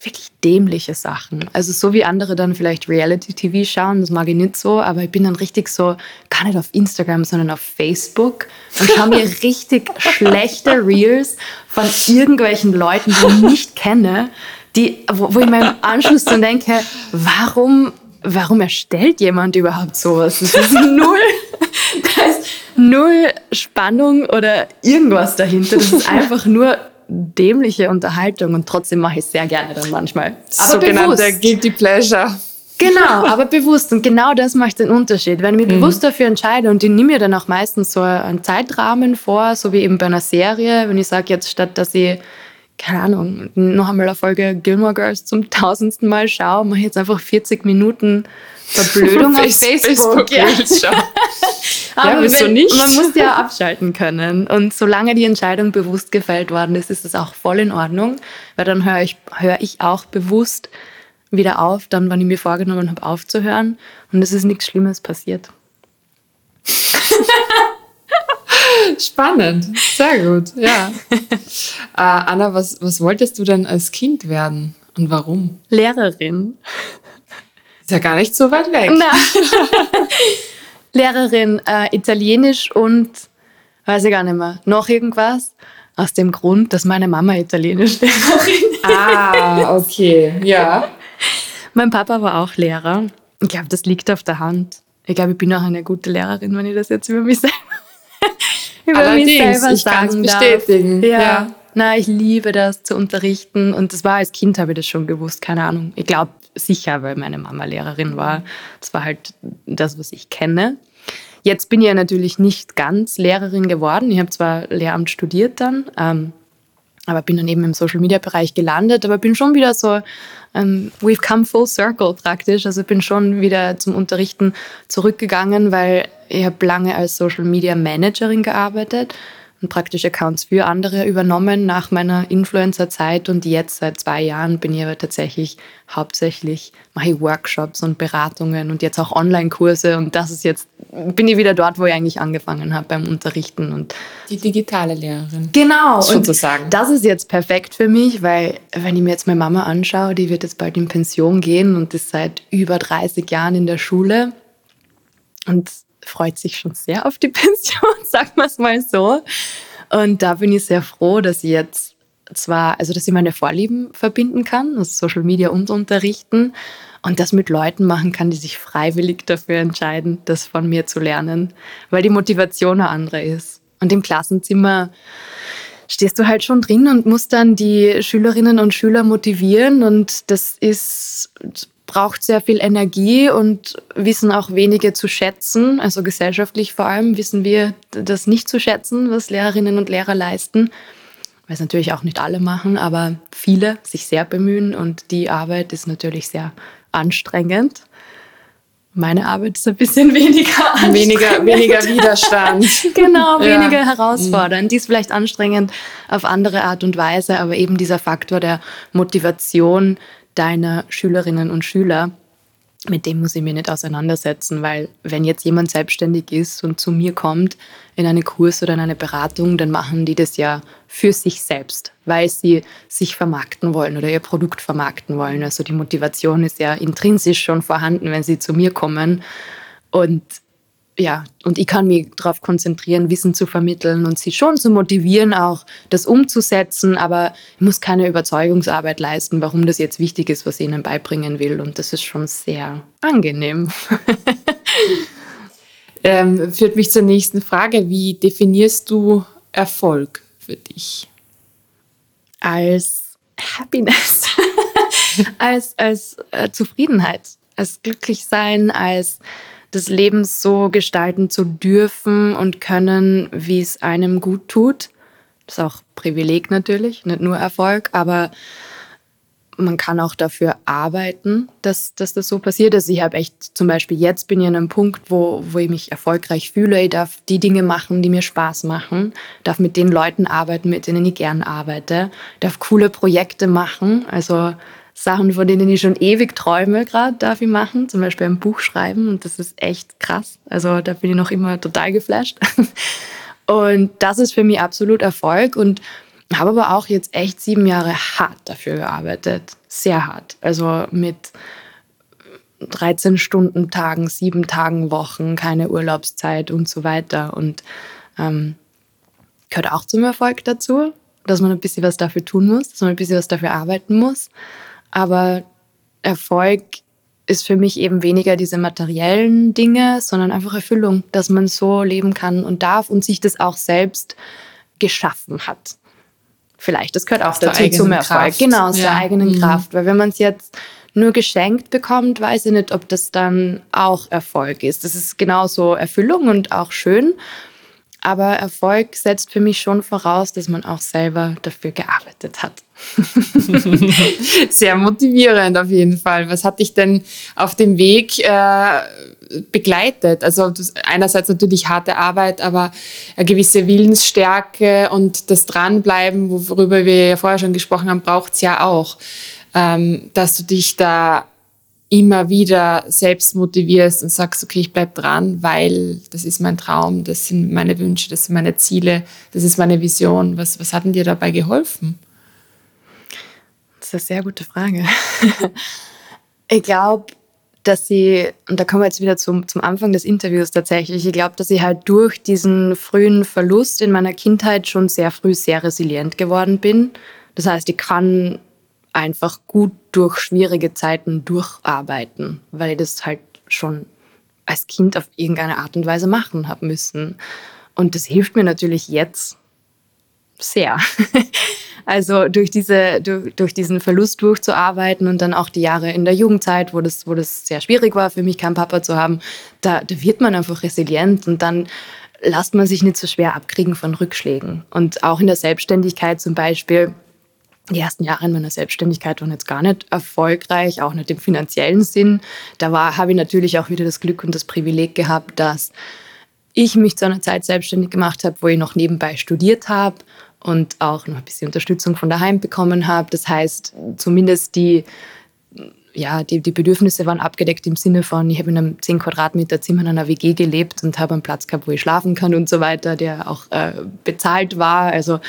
wirklich dämliche Sachen. Also so wie andere dann vielleicht Reality-TV schauen, das mag ich nicht so, aber ich bin dann richtig so, gar nicht auf Instagram, sondern auf Facebook und schaue mir richtig schlechte Reels von irgendwelchen Leuten, die ich nicht kenne, die, wo, wo ich mir im Anschluss dann denke, warum, warum erstellt jemand überhaupt sowas? Das ist null, da ist null Spannung oder irgendwas dahinter. Das ist einfach nur dämliche Unterhaltung und trotzdem mache ich es sehr gerne dann manchmal. Aber Sogenannter Guilty Pleasure. Genau, aber bewusst. Und genau das macht den Unterschied. Wenn ich mich mhm. bewusst dafür entscheide und ich nehme mir dann auch meistens so einen Zeitrahmen vor, so wie eben bei einer Serie, wenn ich sage jetzt statt, dass ich keine Ahnung, noch einmal eine Folge Gilmore Girls zum tausendsten Mal schaue, mache ich jetzt einfach 40 Minuten Verblödung auf Facebook. Facebook ja. Aber ja, wieso wenn, nicht? Man muss ja abschalten können. Und solange die Entscheidung bewusst gefällt worden ist, ist es auch voll in Ordnung, weil dann höre ich, hör ich auch bewusst wieder auf, dann, wann ich mir vorgenommen habe, aufzuhören. Und es ist nichts Schlimmes passiert. Spannend, sehr gut, ja. äh, Anna, was, was wolltest du denn als Kind werden und warum? Lehrerin. Ist ja gar nicht so weit weg. Lehrerin äh, Italienisch und weiß ich gar nicht mehr, noch irgendwas. Aus dem Grund, dass meine Mama Italienisch Lehrerin ist. Ah, okay, ja. Mein Papa war auch Lehrer. Ich glaube, das liegt auf der Hand. Ich glaube, ich bin auch eine gute Lehrerin, wenn ich das jetzt über mich selber, über Allerdings, mich selber ich sagen bestätigen. Ja. ja. Na, ich liebe das zu unterrichten und das war als Kind habe ich das schon gewusst, keine Ahnung. Ich glaube sicher, weil meine Mama Lehrerin war. Das war halt das, was ich kenne. Jetzt bin ich ja natürlich nicht ganz Lehrerin geworden. Ich habe zwar Lehramt studiert dann, ähm, aber bin dann eben im Social Media Bereich gelandet, aber bin schon wieder so, ähm, we've come full circle praktisch. Also bin schon wieder zum Unterrichten zurückgegangen, weil ich habe lange als Social Media Managerin gearbeitet und praktisch Accounts für andere übernommen nach meiner Influencer-Zeit und jetzt seit zwei Jahren bin ich aber tatsächlich hauptsächlich mache ich Workshops und Beratungen und jetzt auch Online-Kurse und das ist jetzt bin ich wieder dort, wo ich eigentlich angefangen habe beim Unterrichten und die digitale Lehrerin. Genau, sozusagen. das ist jetzt perfekt für mich, weil wenn ich mir jetzt meine Mama anschaue, die wird jetzt bald in Pension gehen und ist seit über 30 Jahren in der Schule und freut sich schon sehr auf die Pension, sagen wir es mal so. Und da bin ich sehr froh, dass ich jetzt zwar, also dass ich meine Vorlieben verbinden kann, also Social Media und Unterrichten und das mit Leuten machen kann, die sich freiwillig dafür entscheiden, das von mir zu lernen, weil die Motivation eine andere ist. Und im Klassenzimmer stehst du halt schon drin und musst dann die Schülerinnen und Schüler motivieren und das ist braucht sehr viel Energie und wissen auch wenige zu schätzen. Also gesellschaftlich vor allem wissen wir das nicht zu schätzen, was Lehrerinnen und Lehrer leisten. Weil es natürlich auch nicht alle machen, aber viele sich sehr bemühen und die Arbeit ist natürlich sehr anstrengend. Meine Arbeit ist ein bisschen weniger anstrengend. Weniger, weniger Widerstand. genau, weniger ja. herausfordernd. Die ist vielleicht anstrengend auf andere Art und Weise, aber eben dieser Faktor der Motivation, deiner Schülerinnen und Schüler, mit dem muss ich mich nicht auseinandersetzen, weil wenn jetzt jemand selbstständig ist und zu mir kommt in einen Kurs oder in eine Beratung, dann machen die das ja für sich selbst, weil sie sich vermarkten wollen oder ihr Produkt vermarkten wollen. Also die Motivation ist ja intrinsisch schon vorhanden, wenn sie zu mir kommen. Und ja, und ich kann mich darauf konzentrieren, Wissen zu vermitteln und sie schon zu motivieren, auch das umzusetzen, aber ich muss keine Überzeugungsarbeit leisten, warum das jetzt wichtig ist, was ich ihnen beibringen will. Und das ist schon sehr angenehm. ähm, führt mich zur nächsten Frage. Wie definierst du Erfolg für dich? Als Happiness, als, als äh, Zufriedenheit, als Glücklichsein, als des Lebens so gestalten zu dürfen und können, wie es einem gut tut. Das ist auch Privileg natürlich, nicht nur Erfolg, aber man kann auch dafür arbeiten, dass, dass das so passiert. Also ich habe echt, zum Beispiel jetzt bin ich an einem Punkt, wo, wo ich mich erfolgreich fühle. Ich darf die Dinge machen, die mir Spaß machen, darf mit den Leuten arbeiten, mit denen ich gern arbeite, darf coole Projekte machen. Also Sachen, von denen ich schon ewig träume, gerade darf ich machen. Zum Beispiel ein Buch schreiben und das ist echt krass. Also da bin ich noch immer total geflasht. Und das ist für mich absolut Erfolg und habe aber auch jetzt echt sieben Jahre hart dafür gearbeitet. Sehr hart. Also mit 13 Stunden Tagen, sieben Tagen Wochen, keine Urlaubszeit und so weiter. Und ähm, gehört auch zum Erfolg dazu, dass man ein bisschen was dafür tun muss, dass man ein bisschen was dafür arbeiten muss. Aber Erfolg ist für mich eben weniger diese materiellen Dinge, sondern einfach Erfüllung, dass man so leben kann und darf und sich das auch selbst geschaffen hat. Vielleicht, das gehört auch dazu zum Erfolg. Kraft. Genau, aus ja. der eigenen mhm. Kraft. Weil wenn man es jetzt nur geschenkt bekommt, weiß ich nicht, ob das dann auch Erfolg ist. Das ist genauso Erfüllung und auch schön. Aber Erfolg setzt für mich schon voraus, dass man auch selber dafür gearbeitet hat. Sehr motivierend auf jeden Fall. Was hat dich denn auf dem Weg äh, begleitet? Also einerseits natürlich harte Arbeit, aber eine gewisse Willensstärke und das Dranbleiben, worüber wir ja vorher schon gesprochen haben, braucht es ja auch, ähm, dass du dich da immer wieder selbst motivierst und sagst, okay, ich bleib dran, weil das ist mein Traum, das sind meine Wünsche, das sind meine Ziele, das ist meine Vision. Was, was hat denn dir dabei geholfen? Das ist eine sehr gute Frage. ich glaube, dass sie, und da kommen wir jetzt wieder zum, zum Anfang des Interviews tatsächlich, ich glaube, dass ich halt durch diesen frühen Verlust in meiner Kindheit schon sehr früh sehr resilient geworden bin. Das heißt, ich kann einfach gut durch schwierige Zeiten durcharbeiten, weil ich das halt schon als Kind auf irgendeine Art und Weise machen habe müssen. Und das hilft mir natürlich jetzt sehr. Also durch, diese, durch, durch, diesen Verlust durchzuarbeiten und dann auch die Jahre in der Jugendzeit, wo das, wo das sehr schwierig war für mich, keinen Papa zu haben, da, da wird man einfach resilient und dann lasst man sich nicht so schwer abkriegen von Rückschlägen. Und auch in der Selbstständigkeit zum Beispiel, die ersten Jahre in meiner Selbstständigkeit waren jetzt gar nicht erfolgreich, auch nicht im finanziellen Sinn. Da habe ich natürlich auch wieder das Glück und das Privileg gehabt, dass ich mich zu einer Zeit selbstständig gemacht habe, wo ich noch nebenbei studiert habe und auch noch ein bisschen Unterstützung von daheim bekommen habe. Das heißt, zumindest die, ja, die, die Bedürfnisse waren abgedeckt im Sinne von, ich habe in einem 10 Quadratmeter Zimmer in einer WG gelebt und habe einen Platz gehabt, wo ich schlafen kann und so weiter, der auch äh, bezahlt war. Also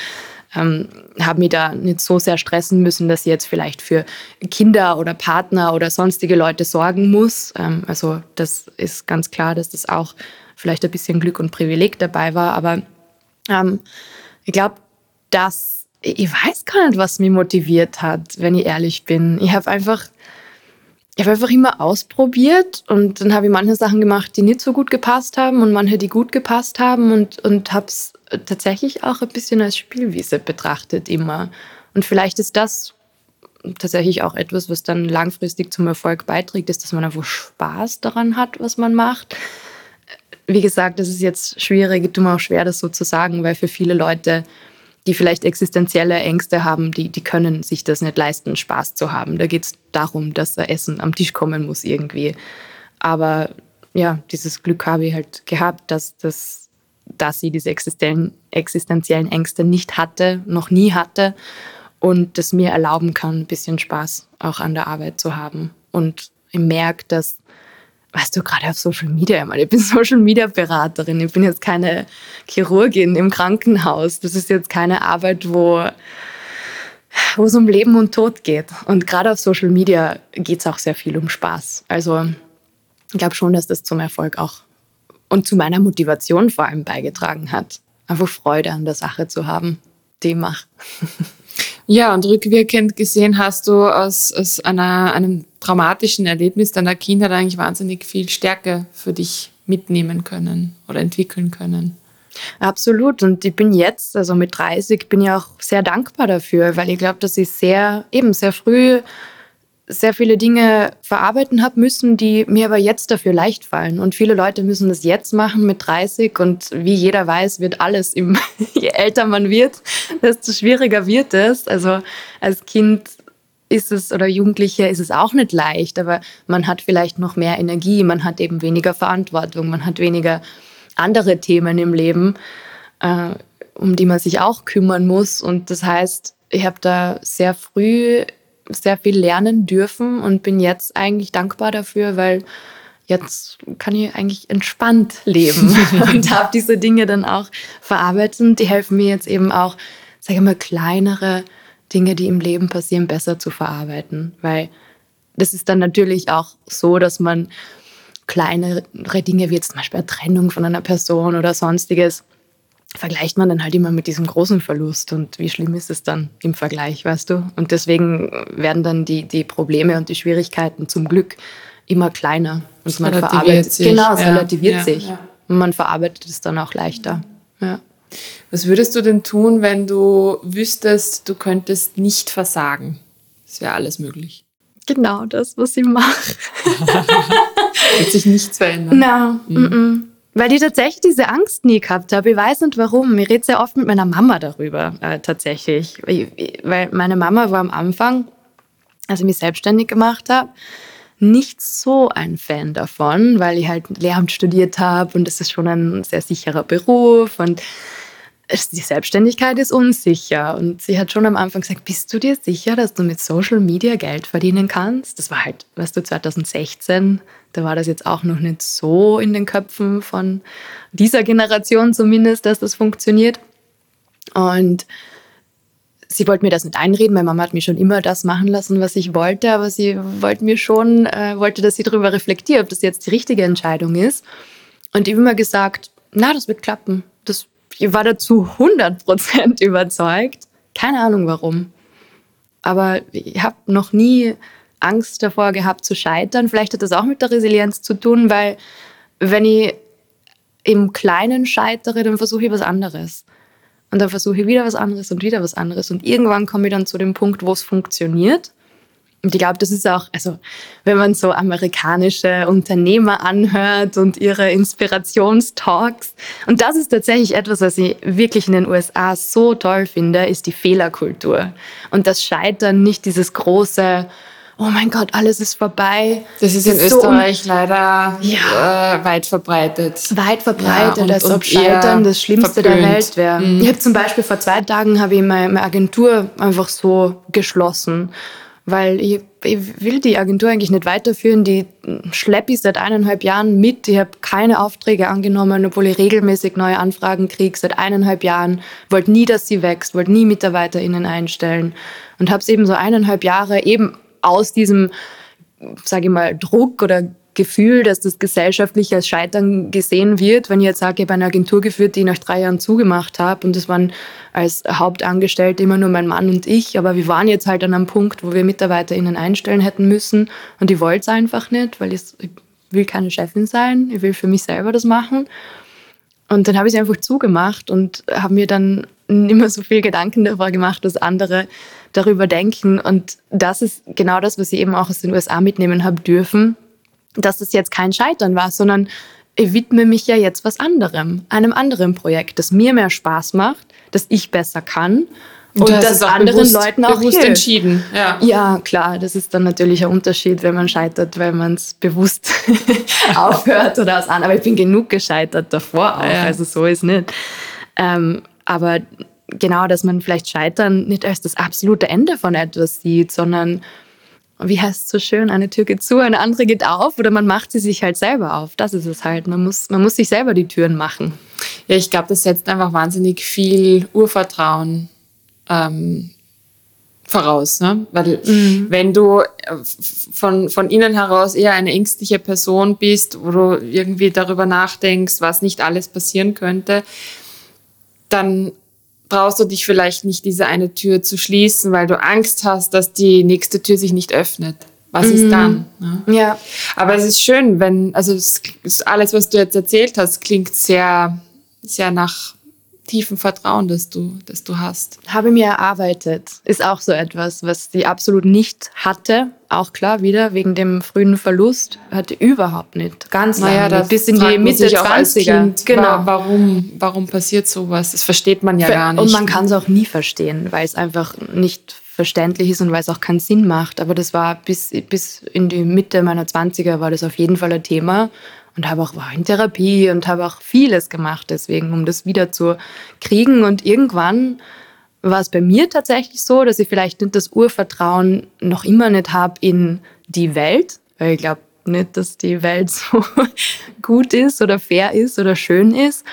ähm, habe mich da nicht so sehr stressen müssen, dass ich jetzt vielleicht für Kinder oder Partner oder sonstige Leute sorgen muss. Ähm, also das ist ganz klar, dass das auch vielleicht ein bisschen Glück und Privileg dabei war. Aber ähm, ich glaube, dass ich weiß gar nicht, was mich motiviert hat, wenn ich ehrlich bin. Ich habe einfach, ich einfach immer ausprobiert und dann habe ich manche Sachen gemacht, die nicht so gut gepasst haben und manche, die gut gepasst haben und, und habe es tatsächlich auch ein bisschen als Spielwiese betrachtet immer. Und vielleicht ist das tatsächlich auch etwas, was dann langfristig zum Erfolg beiträgt, ist, dass man einfach Spaß daran hat, was man macht. Wie gesagt, das ist jetzt schwierig, tut mir auch schwer, das so zu sagen, weil für viele Leute die vielleicht existenzielle Ängste haben, die, die können sich das nicht leisten, Spaß zu haben. Da geht es darum, dass Essen am Tisch kommen muss irgendwie. Aber ja, dieses Glück habe ich halt gehabt, dass, dass, dass sie diese existenziellen Ängste nicht hatte, noch nie hatte und das mir erlauben kann, ein bisschen Spaß auch an der Arbeit zu haben. Und ich merke, dass weißt du, gerade auf Social Media, ich, meine, ich bin Social Media Beraterin, ich bin jetzt keine Chirurgin im Krankenhaus. Das ist jetzt keine Arbeit, wo, wo es um Leben und Tod geht. Und gerade auf Social Media geht es auch sehr viel um Spaß. Also ich glaube schon, dass das zum Erfolg auch und zu meiner Motivation vor allem beigetragen hat. Einfach Freude an der Sache zu haben, die ich mache. Ja, und rückwirkend gesehen hast du aus, aus einer, einem traumatischen Erlebnis deiner Kindheit eigentlich wahnsinnig viel Stärke für dich mitnehmen können oder entwickeln können. Absolut. Und ich bin jetzt, also mit 30, bin ich auch sehr dankbar dafür, weil ich glaube, dass ich sehr, eben sehr früh sehr viele Dinge verarbeiten habe müssen, die mir aber jetzt dafür leicht fallen. Und viele Leute müssen das jetzt machen mit 30 und wie jeder weiß, wird alles, im, je älter man wird, desto schwieriger wird es. Also als Kind ist es oder Jugendliche ist es auch nicht leicht, aber man hat vielleicht noch mehr Energie, man hat eben weniger Verantwortung, man hat weniger andere Themen im Leben, äh, um die man sich auch kümmern muss. Und das heißt, ich habe da sehr früh sehr viel lernen dürfen und bin jetzt eigentlich dankbar dafür, weil jetzt kann ich eigentlich entspannt leben und habe diese Dinge dann auch verarbeitet und die helfen mir jetzt eben auch, sage ich mal, kleinere Dinge, die im Leben passieren, besser zu verarbeiten, weil das ist dann natürlich auch so, dass man kleinere Dinge wie jetzt zum Beispiel eine Trennung von einer Person oder sonstiges vergleicht man dann halt immer mit diesem großen Verlust und wie schlimm ist es dann im Vergleich, weißt du? Und deswegen werden dann die, die Probleme und die Schwierigkeiten zum Glück immer kleiner und es man verarbeitet sich. Genau, es ja. relativiert ja, sich. Ja. Und man verarbeitet es dann auch leichter. Ja. Was würdest du denn tun, wenn du wüsstest, du könntest nicht versagen? Es wäre alles möglich. Genau das, was ich mache. Wird sich nichts verändern. Nein. No. Mhm. Weil ich tatsächlich diese Angst nie gehabt habe. Ich weiß nicht warum. Ich rede sehr oft mit meiner Mama darüber, äh, tatsächlich. weil meine Mama war am Anfang, als ich mich selbstständig gemacht habe, nicht so ein Fan davon, weil ich halt Lehramt studiert habe und es ist schon ein sehr sicherer Beruf und die Selbstständigkeit ist unsicher. Und sie hat schon am Anfang gesagt, bist du dir sicher, dass du mit Social Media Geld verdienen kannst? Das war halt, weißt du, 2016 da war das jetzt auch noch nicht so in den Köpfen von dieser Generation zumindest, dass das funktioniert. Und sie wollte mir das nicht einreden. Meine Mama hat mich schon immer das machen lassen, was ich wollte, aber sie wollte mir schon, äh, wollte, dass sie darüber reflektiert, ob das jetzt die richtige Entscheidung ist. Und ich habe immer gesagt, na, das wird klappen. Das, ich war dazu 100% überzeugt. Keine Ahnung warum. Aber ich habe noch nie Angst davor gehabt zu scheitern. Vielleicht hat das auch mit der Resilienz zu tun, weil wenn ich im Kleinen scheitere, dann versuche ich was anderes. Und dann versuche ich wieder was anderes und wieder was anderes. Und irgendwann komme ich dann zu dem Punkt, wo es funktioniert. Und ich glaube, das ist auch, also wenn man so amerikanische Unternehmer anhört und ihre Inspirationstalks, und das ist tatsächlich etwas, was ich wirklich in den USA so toll finde, ist die Fehlerkultur. Und das Scheitern nicht dieses große, oh mein Gott, alles ist vorbei. Das ist in so Österreich leider ja. äh, weit verbreitet. Weit verbreitet, ja, und, als ob Scheitern das Schlimmste verpönt. der Welt wäre. Mhm. Ich habe zum Beispiel vor zwei Tagen habe ich meine Agentur einfach so geschlossen, weil ich, ich, will die Agentur eigentlich nicht weiterführen. Die schleppe ich seit eineinhalb Jahren mit. Ich habe keine Aufträge angenommen, obwohl ich regelmäßig neue Anfragen kriege seit eineinhalb Jahren. Wollte nie, dass sie wächst, wollte nie MitarbeiterInnen einstellen und habe es eben so eineinhalb Jahre eben aus diesem, sage ich mal, Druck oder Gefühl, dass das gesellschaftlich als Scheitern gesehen wird. Wenn ich jetzt sage, ich habe eine Agentur geführt, die ich nach drei Jahren zugemacht habe und das waren als Hauptangestellte immer nur mein Mann und ich, aber wir waren jetzt halt an einem Punkt, wo wir MitarbeiterInnen einstellen hätten müssen und ich wollte es einfach nicht, weil ich, will keine Chefin sein, ich will für mich selber das machen. Und dann habe ich es einfach zugemacht und habe mir dann mehr so viel Gedanken darüber gemacht, was andere darüber denken. Und das ist genau das, was ich eben auch aus den USA mitnehmen habe dürfen, dass es jetzt kein Scheitern war, sondern ich widme mich ja jetzt was anderem, einem anderen Projekt, das mir mehr Spaß macht, das ich besser kann und, und das anderen bewusst, Leuten auch bewusst hilft. entschieden. Ja. ja, klar, das ist dann natürlich ein Unterschied, wenn man scheitert, weil man es bewusst aufhört oder aus an. Aber ich bin genug gescheitert davor auch, ja. also so ist nicht. Ähm, aber genau, dass man vielleicht Scheitern nicht als das absolute Ende von etwas sieht, sondern wie heißt es so schön, eine Tür geht zu, eine andere geht auf oder man macht sie sich halt selber auf. Das ist es halt. Man muss, man muss sich selber die Türen machen. Ja, ich glaube, das setzt einfach wahnsinnig viel Urvertrauen ähm, voraus. Ne? Weil mhm. wenn du äh, von, von innen heraus eher eine ängstliche Person bist, wo du irgendwie darüber nachdenkst, was nicht alles passieren könnte, dann brauchst du dich vielleicht nicht diese eine Tür zu schließen, weil du Angst hast, dass die nächste Tür sich nicht öffnet. Was mhm. ist dann? Ne? Ja. Aber es ist schön, wenn, also alles, was du jetzt erzählt hast, klingt sehr, sehr nach tiefen Vertrauen, das du, das du hast. Habe mir erarbeitet. Ist auch so etwas, was sie absolut nicht hatte. Auch klar, wieder wegen dem frühen Verlust. Hatte überhaupt nicht. Ganz naja, lange. Bis in die Mitte 20er. Genau. Warum, warum passiert sowas? Das versteht man ja Ver gar nicht. Und man kann es auch nie verstehen, weil es einfach nicht verständlich ist und weil es auch keinen Sinn macht. Aber das war bis, bis in die Mitte meiner 20er war das auf jeden Fall ein Thema und habe auch war in Therapie und habe auch vieles gemacht deswegen, um das wieder zu kriegen. Und irgendwann war es bei mir tatsächlich so, dass ich vielleicht nicht das Urvertrauen noch immer nicht habe in die Welt, weil ich glaube nicht, dass die Welt so gut ist oder fair ist oder schön ist,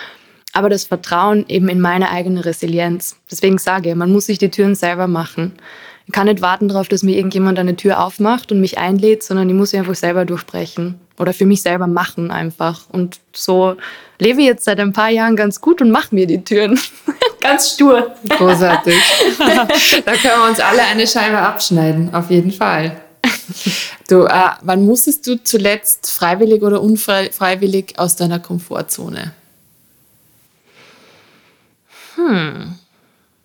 aber das Vertrauen eben in meine eigene Resilienz. Deswegen sage ich, man muss sich die Türen selber machen. Ich kann nicht warten darauf, dass mir irgendjemand eine Tür aufmacht und mich einlädt, sondern ich muss sie einfach selber durchbrechen oder für mich selber machen einfach. Und so lebe ich jetzt seit ein paar Jahren ganz gut und mache mir die Türen. ganz stur. Großartig. da können wir uns alle eine Scheibe abschneiden, auf jeden Fall. Du, äh, wann musstest du zuletzt freiwillig oder unfreiwillig aus deiner Komfortzone? Hm.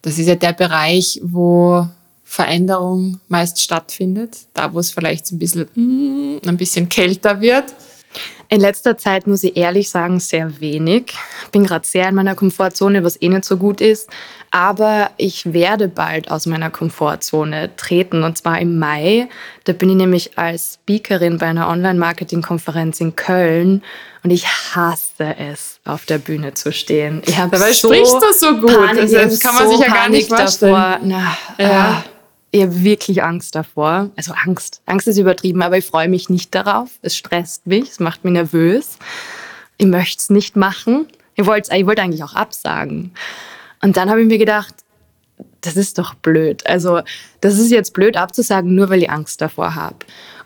Das ist ja der Bereich, wo Veränderung meist stattfindet, da wo es vielleicht ein bisschen, mm, ein bisschen kälter wird. In letzter Zeit muss ich ehrlich sagen, sehr wenig. Ich bin gerade sehr in meiner Komfortzone, was eh nicht so gut ist. Aber ich werde bald aus meiner Komfortzone treten und zwar im Mai. Da bin ich nämlich als Speakerin bei einer Online-Marketing-Konferenz in Köln und ich hasse es, auf der Bühne zu stehen. Ich Dabei so sprichst du so gut. Panik, das kann man so sich ja gar nicht vorstellen. Davor. Na, ja. Äh, ich habe wirklich Angst davor. Also Angst. Angst ist übertrieben, aber ich freue mich nicht darauf. Es stresst mich, es macht mich nervös. Ich möchte es nicht machen. Ich wollte ich wollte eigentlich auch absagen. Und dann habe ich mir gedacht, das ist doch blöd. Also das ist jetzt blöd abzusagen, nur weil ich Angst davor habe.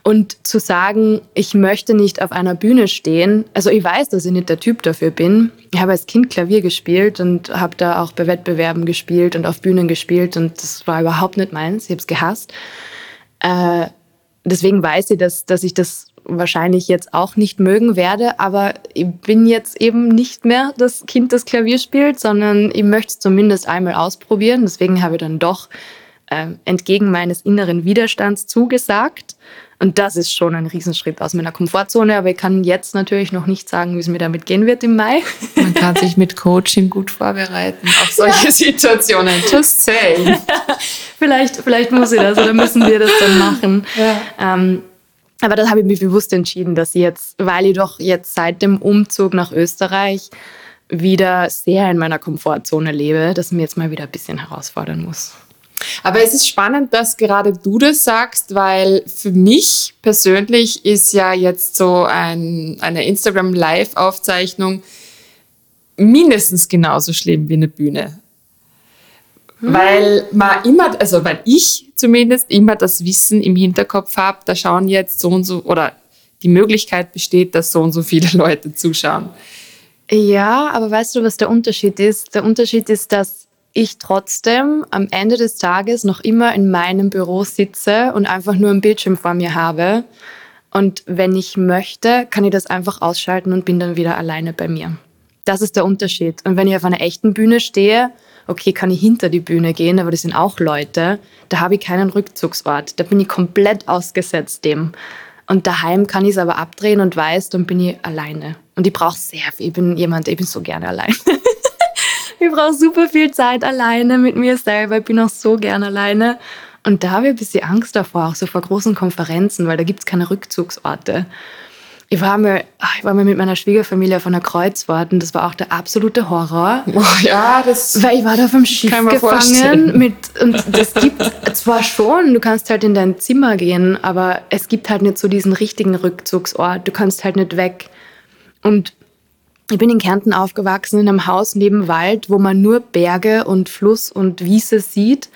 Und zu sagen, ich möchte nicht auf einer Bühne stehen, also ich weiß, dass ich nicht der Typ dafür bin. Ich habe als Kind Klavier gespielt und habe da auch bei Wettbewerben gespielt und auf Bühnen gespielt und das war überhaupt nicht meins. Ich habe es gehasst. Äh, deswegen weiß ich, dass, dass ich das wahrscheinlich jetzt auch nicht mögen werde, aber ich bin jetzt eben nicht mehr das Kind, das Klavier spielt, sondern ich möchte es zumindest einmal ausprobieren. Deswegen habe ich dann doch äh, entgegen meines inneren Widerstands zugesagt. Und das ist schon ein Riesenschritt aus meiner Komfortzone, aber ich kann jetzt natürlich noch nicht sagen, wie es mir damit gehen wird im Mai. Man kann sich mit Coaching gut vorbereiten auf solche ja. Situationen. Just saying. vielleicht, vielleicht muss ich das oder müssen wir das dann machen. Ja. Ähm, aber da habe ich mich bewusst entschieden, dass ich jetzt, weil ich doch jetzt seit dem Umzug nach Österreich wieder sehr in meiner Komfortzone lebe, dass ich mir jetzt mal wieder ein bisschen herausfordern muss. Aber es ist spannend, dass gerade du das sagst, weil für mich persönlich ist ja jetzt so ein, eine Instagram Live-Aufzeichnung mindestens genauso schlimm wie eine Bühne. Weil man immer, also weil ich zumindest immer das Wissen im Hinterkopf habe, da schauen jetzt so und so, oder die Möglichkeit besteht, dass so und so viele Leute zuschauen. Ja, aber weißt du, was der Unterschied ist? Der Unterschied ist, dass ich trotzdem am Ende des Tages noch immer in meinem Büro sitze und einfach nur einen Bildschirm vor mir habe. Und wenn ich möchte, kann ich das einfach ausschalten und bin dann wieder alleine bei mir. Das ist der Unterschied. Und wenn ich auf einer echten Bühne stehe, okay, kann ich hinter die Bühne gehen, aber das sind auch Leute, da habe ich keinen Rückzugsort. Da bin ich komplett ausgesetzt dem. Und daheim kann ich es aber abdrehen und weiß, dann bin ich alleine. Und ich brauche sehr viel. Ich bin jemand, ich bin so gerne allein. ich brauche super viel Zeit alleine mit mir selber. Ich bin auch so gerne alleine. Und da habe ich ein bisschen Angst davor, auch so vor großen Konferenzen, weil da gibt es keine Rückzugsorte. Ich war, mal, ich war mal mit meiner Schwiegerfamilie auf einer Kreuzfahrt und das war auch der absolute Horror. Oh, ja, das Weil ich war da auf dem Schiff gefangen mit, und das gibt zwar schon, du kannst halt in dein Zimmer gehen, aber es gibt halt nicht so diesen richtigen Rückzugsort. Du kannst halt nicht weg. Und ich bin in Kärnten aufgewachsen, in einem Haus neben Wald, wo man nur Berge und Fluss und Wiese sieht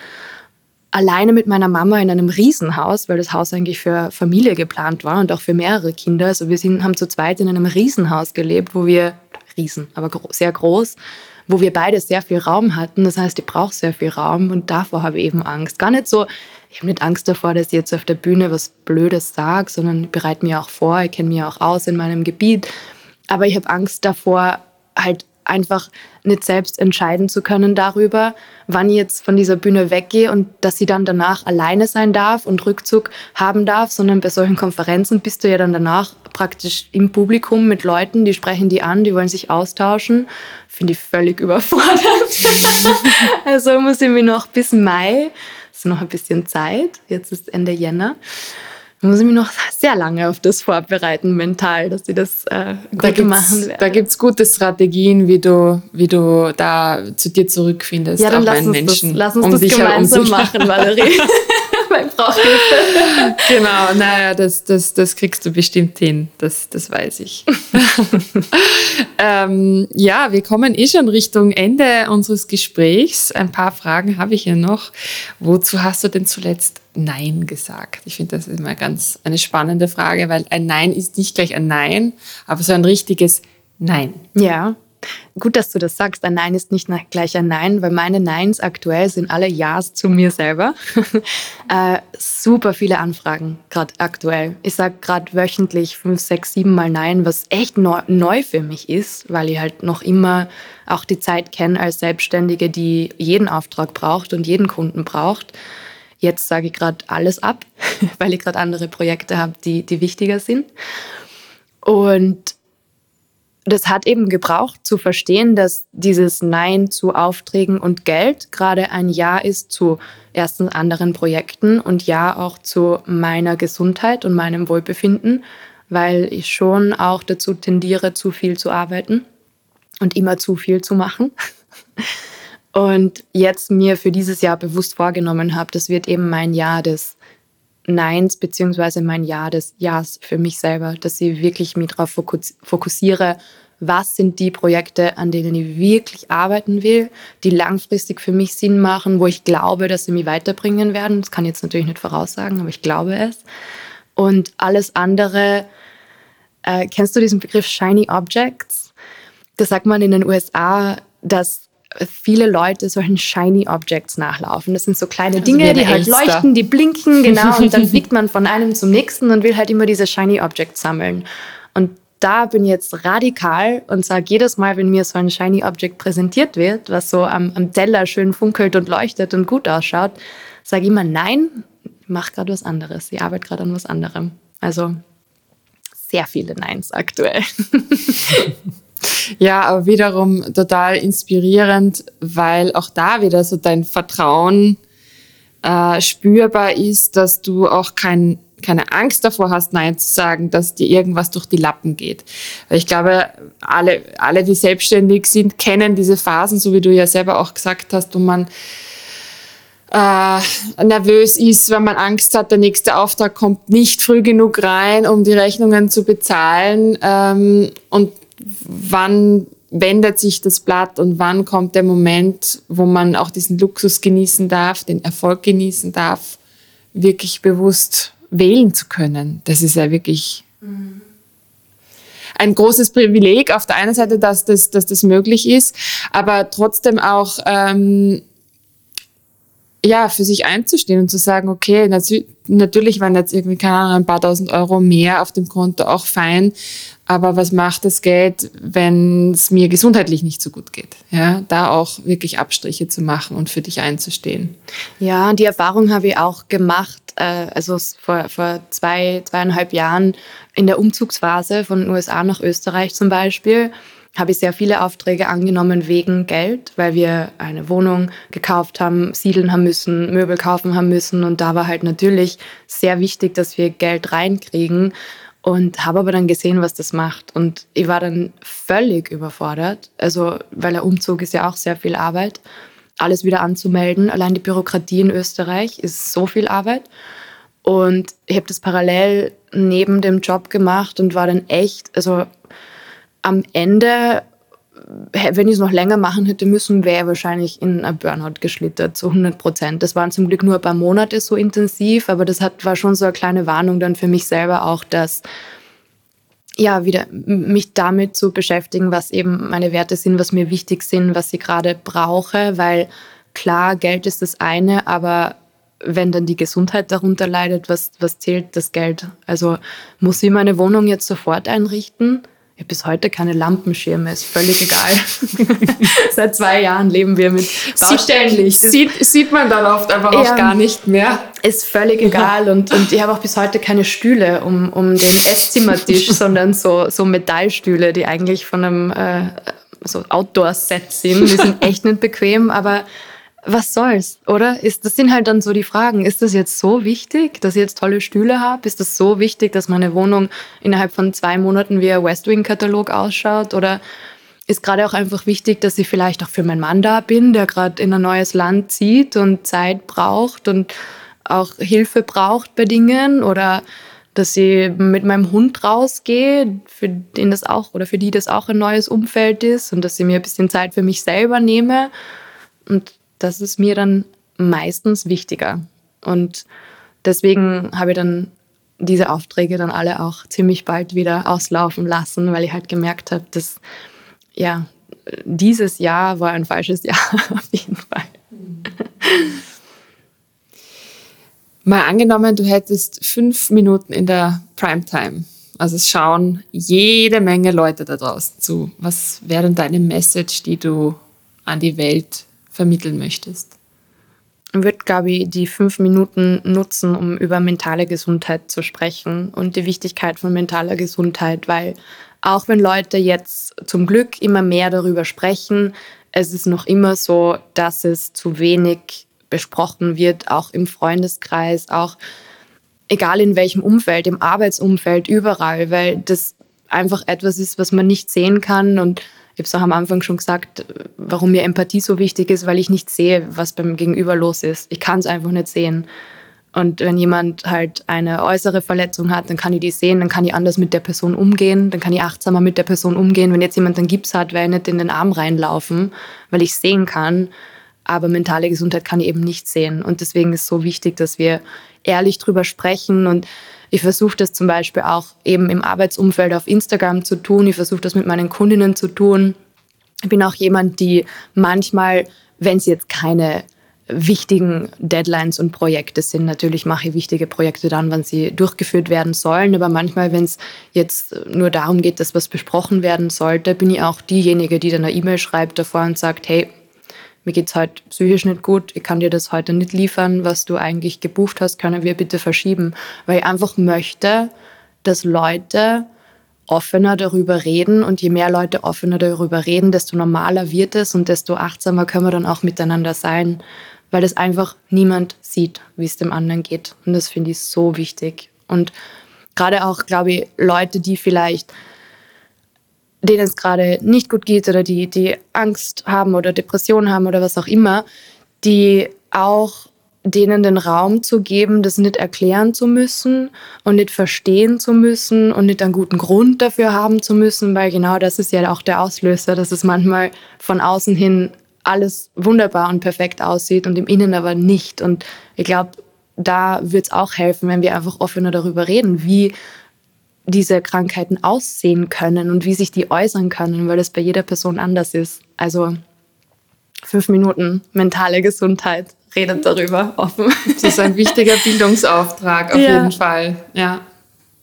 alleine mit meiner Mama in einem Riesenhaus, weil das Haus eigentlich für Familie geplant war und auch für mehrere Kinder. Also wir sind, haben zu zweit in einem Riesenhaus gelebt, wo wir, Riesen, aber sehr groß, wo wir beide sehr viel Raum hatten. Das heißt, ich brauche sehr viel Raum und davor habe ich eben Angst. Gar nicht so, ich habe nicht Angst davor, dass ich jetzt auf der Bühne was Blödes sage, sondern ich bereite mich auch vor, ich kenne mich auch aus in meinem Gebiet. Aber ich habe Angst davor, halt einfach nicht selbst entscheiden zu können darüber, wann ich jetzt von dieser Bühne weggehe und dass sie dann danach alleine sein darf und Rückzug haben darf, sondern bei solchen Konferenzen bist du ja dann danach praktisch im Publikum mit Leuten, die sprechen die an, die wollen sich austauschen. Finde ich völlig überfordert. also muss ich mir noch bis Mai, ist noch ein bisschen Zeit, jetzt ist Ende Jänner, da muss ich mich noch sehr lange auf das vorbereiten, mental, dass sie das äh, gut da machen werde. Da gibt es gute Strategien, wie du, wie du da zu dir zurückfindest. Ja, dann lass uns, Menschen, das, lass uns um das gemeinsam machen, Valerie. Mein Hilfe. Genau, naja, das, das, das kriegst du bestimmt hin, das, das weiß ich. ähm, ja, wir kommen eh schon Richtung Ende unseres Gesprächs. Ein paar Fragen habe ich hier noch. Wozu hast du denn zuletzt Nein gesagt? Ich finde, das ist immer ganz eine spannende Frage, weil ein Nein ist nicht gleich ein Nein, aber so ein richtiges Nein. Ja. Gut, dass du das sagst. Ein Nein ist nicht gleich ein Nein, weil meine Neins aktuell sind alle Ja's zu mir selber. äh, super viele Anfragen, gerade aktuell. Ich sage gerade wöchentlich fünf, sechs, sieben Mal Nein, was echt neu, neu für mich ist, weil ich halt noch immer auch die Zeit kenne als Selbstständige, die jeden Auftrag braucht und jeden Kunden braucht. Jetzt sage ich gerade alles ab, weil ich gerade andere Projekte habe, die, die wichtiger sind. Und das hat eben gebraucht zu verstehen, dass dieses Nein zu Aufträgen und Geld gerade ein Ja ist zu erstens anderen Projekten und Ja auch zu meiner Gesundheit und meinem Wohlbefinden, weil ich schon auch dazu tendiere, zu viel zu arbeiten und immer zu viel zu machen. Und jetzt mir für dieses Jahr bewusst vorgenommen habe, das wird eben mein Jahr des Neins, beziehungsweise mein Jahr des Jahres für mich selber, dass ich wirklich mich darauf fokussiere, was sind die Projekte, an denen ich wirklich arbeiten will, die langfristig für mich Sinn machen, wo ich glaube, dass sie mich weiterbringen werden. Das kann ich jetzt natürlich nicht voraussagen, aber ich glaube es. Und alles andere, äh, kennst du diesen Begriff Shiny Objects? Das sagt man in den USA, dass viele Leute solchen Shiny Objects nachlaufen. Das sind so kleine also Dinge, die halt Elster. leuchten, die blinken, genau. Und dann fliegt man von einem zum nächsten und will halt immer diese Shiny Objects sammeln. Und da bin ich jetzt radikal und sage jedes Mal, wenn mir so ein Shiny Object präsentiert wird, was so am, am Teller schön funkelt und leuchtet und gut ausschaut, sage ich immer, nein, ich mache gerade was anderes. Ich arbeite gerade an was anderem. Also sehr viele Neins aktuell. Ja, aber wiederum total inspirierend, weil auch da wieder so dein Vertrauen äh, spürbar ist, dass du auch kein, keine Angst davor hast, Nein zu sagen, dass dir irgendwas durch die Lappen geht. Weil ich glaube, alle, alle, die selbstständig sind, kennen diese Phasen, so wie du ja selber auch gesagt hast, wo man äh, nervös ist, wenn man Angst hat, der nächste Auftrag kommt nicht früh genug rein, um die Rechnungen zu bezahlen. Ähm, und wann wendet sich das Blatt und wann kommt der Moment, wo man auch diesen Luxus genießen darf, den Erfolg genießen darf, wirklich bewusst wählen zu können. Das ist ja wirklich ein großes Privileg auf der einen Seite, dass das, dass das möglich ist, aber trotzdem auch ähm, ja, für sich einzustehen und zu sagen, okay, natürlich waren jetzt irgendwie, keine Ahnung, ein paar tausend Euro mehr auf dem Konto auch fein, aber was macht das Geld, wenn es mir gesundheitlich nicht so gut geht? Ja, da auch wirklich Abstriche zu machen und für dich einzustehen. Ja, die Erfahrung habe ich auch gemacht, äh, also vor, vor zwei, zweieinhalb Jahren in der Umzugsphase von USA nach Österreich zum Beispiel habe ich sehr viele Aufträge angenommen wegen Geld, weil wir eine Wohnung gekauft haben, siedeln haben müssen, Möbel kaufen haben müssen. Und da war halt natürlich sehr wichtig, dass wir Geld reinkriegen. Und habe aber dann gesehen, was das macht. Und ich war dann völlig überfordert. Also, weil der Umzug ist ja auch sehr viel Arbeit. Alles wieder anzumelden. Allein die Bürokratie in Österreich ist so viel Arbeit. Und ich habe das parallel neben dem Job gemacht und war dann echt, also am Ende, wenn ich es noch länger machen hätte müssen, wäre ich wahrscheinlich in ein Burnout geschlittert, zu 100 Prozent. Das waren zum Glück nur ein paar Monate so intensiv, aber das hat, war schon so eine kleine Warnung dann für mich selber auch, dass ja, wieder mich damit zu beschäftigen, was eben meine Werte sind, was mir wichtig sind, was ich gerade brauche, weil klar, Geld ist das eine, aber wenn dann die Gesundheit darunter leidet, was, was zählt das Geld? Also muss ich meine Wohnung jetzt sofort einrichten? Ich habe bis heute keine Lampenschirme, ist völlig egal. Seit zwei Jahren leben wir mit Baustellenlicht. Sieht, sieht man dann oft einfach ja, auch gar nicht mehr. Ist völlig egal. Und, und ich habe auch bis heute keine Stühle um, um den Esszimmertisch, sondern so, so Metallstühle, die eigentlich von einem äh, so Outdoor-Set sind. Die sind echt nicht bequem, aber was soll's, oder? Ist, das sind halt dann so die Fragen. Ist das jetzt so wichtig, dass ich jetzt tolle Stühle habe? Ist das so wichtig, dass meine Wohnung innerhalb von zwei Monaten wie ein West Wing-Katalog ausschaut? Oder ist gerade auch einfach wichtig, dass ich vielleicht auch für meinen Mann da bin, der gerade in ein neues Land zieht und Zeit braucht und auch Hilfe braucht bei Dingen? Oder dass ich mit meinem Hund rausgehe, für den das auch oder für die das auch ein neues Umfeld ist und dass ich mir ein bisschen Zeit für mich selber nehme. Und das ist mir dann meistens wichtiger. Und deswegen habe ich dann diese Aufträge dann alle auch ziemlich bald wieder auslaufen lassen, weil ich halt gemerkt habe, dass ja, dieses Jahr war ein falsches Jahr auf jeden Fall. Mal angenommen, du hättest fünf Minuten in der Primetime. Also es schauen jede Menge Leute da draußen zu. Was wäre denn deine Message, die du an die Welt vermitteln möchtest? Ich würde, glaube ich, die fünf Minuten nutzen, um über mentale Gesundheit zu sprechen und die Wichtigkeit von mentaler Gesundheit, weil auch wenn Leute jetzt zum Glück immer mehr darüber sprechen, es ist noch immer so, dass es zu wenig besprochen wird, auch im Freundeskreis, auch egal in welchem Umfeld, im Arbeitsumfeld, überall, weil das einfach etwas ist, was man nicht sehen kann und ich habe es auch am Anfang schon gesagt, warum mir Empathie so wichtig ist, weil ich nicht sehe, was beim Gegenüber los ist. Ich kann es einfach nicht sehen. Und wenn jemand halt eine äußere Verletzung hat, dann kann ich die sehen, dann kann ich anders mit der Person umgehen, dann kann ich achtsamer mit der Person umgehen. Wenn jetzt jemand einen Gips hat, werde ich nicht in den Arm reinlaufen, weil ich sehen kann. Aber mentale Gesundheit kann ich eben nicht sehen. Und deswegen ist es so wichtig, dass wir ehrlich drüber sprechen. Und ich versuche das zum Beispiel auch eben im Arbeitsumfeld auf Instagram zu tun. Ich versuche das mit meinen Kundinnen zu tun. Ich bin auch jemand, die manchmal, wenn sie jetzt keine wichtigen Deadlines und Projekte sind. Natürlich mache ich wichtige Projekte dann, wann sie durchgeführt werden sollen. Aber manchmal, wenn es jetzt nur darum geht, dass was besprochen werden sollte, bin ich auch diejenige, die dann eine E-Mail schreibt davor und sagt, hey, mir geht es heute psychisch nicht gut, ich kann dir das heute nicht liefern, was du eigentlich gebucht hast, können wir bitte verschieben. Weil ich einfach möchte, dass Leute offener darüber reden und je mehr Leute offener darüber reden, desto normaler wird es und desto achtsamer können wir dann auch miteinander sein weil es einfach niemand sieht, wie es dem anderen geht. Und das finde ich so wichtig. Und gerade auch, glaube ich, Leute, die vielleicht denen es gerade nicht gut geht oder die, die Angst haben oder Depressionen haben oder was auch immer, die auch denen den Raum zu geben, das nicht erklären zu müssen und nicht verstehen zu müssen und nicht einen guten Grund dafür haben zu müssen, weil genau das ist ja auch der Auslöser, dass es manchmal von außen hin alles wunderbar und perfekt aussieht und im Innen aber nicht. Und ich glaube, da wird es auch helfen, wenn wir einfach offener darüber reden, wie diese Krankheiten aussehen können und wie sich die äußern können, weil das bei jeder Person anders ist. Also fünf Minuten mentale Gesundheit, redet darüber offen. Das ist ein wichtiger Bildungsauftrag auf ja. jeden Fall. Ja,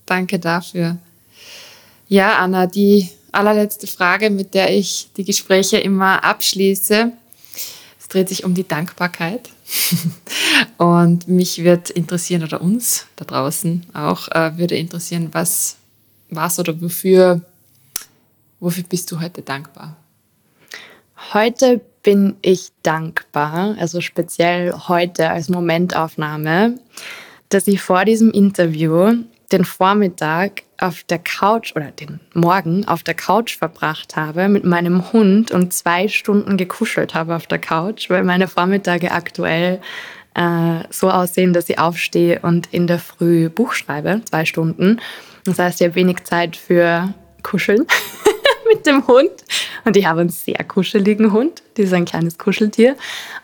danke dafür. Ja, Anna, die allerletzte Frage, mit der ich die Gespräche immer abschließe. Es dreht sich um die Dankbarkeit. Und mich wird interessieren, oder uns da draußen auch, äh, würde interessieren, was was oder wofür, wofür bist du heute dankbar? Heute bin ich dankbar, also speziell heute als Momentaufnahme, dass ich vor diesem Interview den Vormittag auf der Couch oder den Morgen auf der Couch verbracht habe mit meinem Hund und zwei Stunden gekuschelt habe auf der Couch, weil meine Vormittage aktuell äh, so aussehen, dass ich aufstehe und in der Früh Buch schreibe, zwei Stunden. Das heißt, ich habe wenig Zeit für Kuscheln mit dem Hund. Und ich habe einen sehr kuscheligen Hund. Das ist ein kleines Kuscheltier.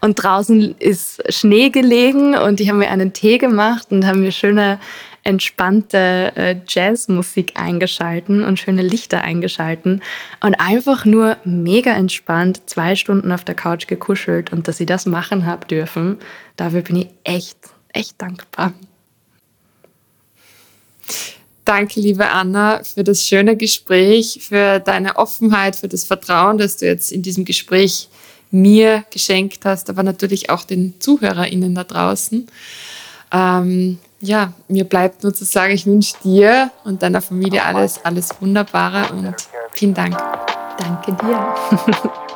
Und draußen ist Schnee gelegen und ich habe mir einen Tee gemacht und habe mir schöne entspannte äh, Jazzmusik eingeschalten und schöne Lichter eingeschalten und einfach nur mega entspannt zwei Stunden auf der Couch gekuschelt und dass ich das machen habe dürfen, dafür bin ich echt, echt dankbar. Danke, liebe Anna, für das schöne Gespräch, für deine Offenheit, für das Vertrauen, das du jetzt in diesem Gespräch mir geschenkt hast, aber natürlich auch den ZuhörerInnen da draußen. Ähm, ja, mir bleibt nur zu sagen, ich wünsche dir und deiner Familie alles, alles Wunderbare und vielen Dank. Danke dir.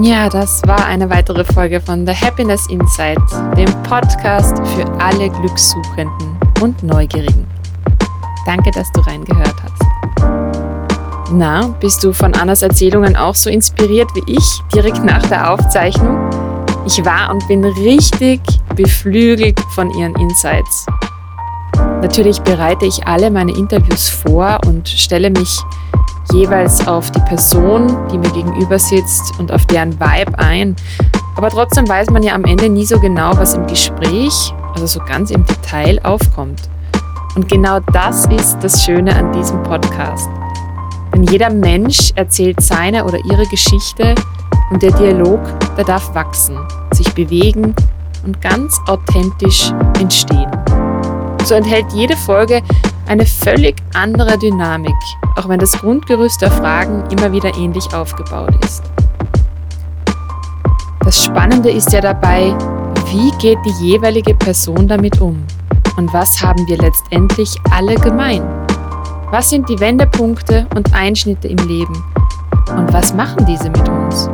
Ja, das war eine weitere Folge von The Happiness Insight, dem Podcast für alle Glückssuchenden und Neugierigen. Danke, dass du reingehört hast. Na, bist du von Annas Erzählungen auch so inspiriert wie ich direkt nach der Aufzeichnung? Ich war und bin richtig beflügelt von ihren Insights. Natürlich bereite ich alle meine Interviews vor und stelle mich jeweils auf die Person, die mir gegenüber sitzt und auf deren Vibe ein. Aber trotzdem weiß man ja am Ende nie so genau, was im Gespräch, also so ganz im Detail aufkommt. Und genau das ist das Schöne an diesem Podcast. Denn jeder Mensch erzählt seine oder ihre Geschichte und der Dialog, der darf wachsen, sich bewegen und ganz authentisch entstehen. So enthält jede Folge eine völlig andere Dynamik, auch wenn das Grundgerüst der Fragen immer wieder ähnlich aufgebaut ist. Das Spannende ist ja dabei, wie geht die jeweilige Person damit um und was haben wir letztendlich alle gemein? Was sind die Wendepunkte und Einschnitte im Leben und was machen diese mit uns?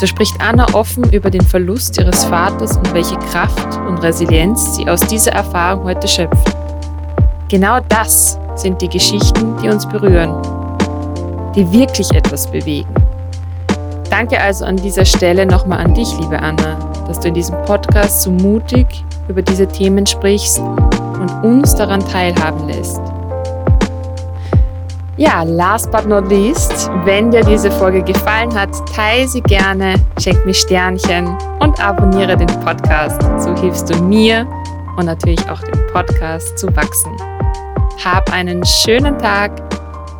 So spricht Anna offen über den Verlust ihres Vaters und welche Kraft und Resilienz sie aus dieser Erfahrung heute schöpft. Genau das sind die Geschichten, die uns berühren, die wirklich etwas bewegen. Danke also an dieser Stelle nochmal an dich, liebe Anna, dass du in diesem Podcast so mutig über diese Themen sprichst und uns daran teilhaben lässt. Ja, last but not least, wenn dir diese Folge gefallen hat, teile sie gerne, schenk mir Sternchen und abonniere den Podcast. So hilfst du mir und natürlich auch dem Podcast zu wachsen. Hab einen schönen Tag.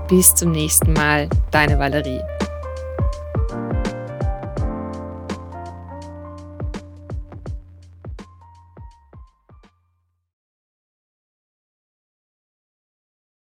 Bis zum nächsten Mal. Deine Valerie.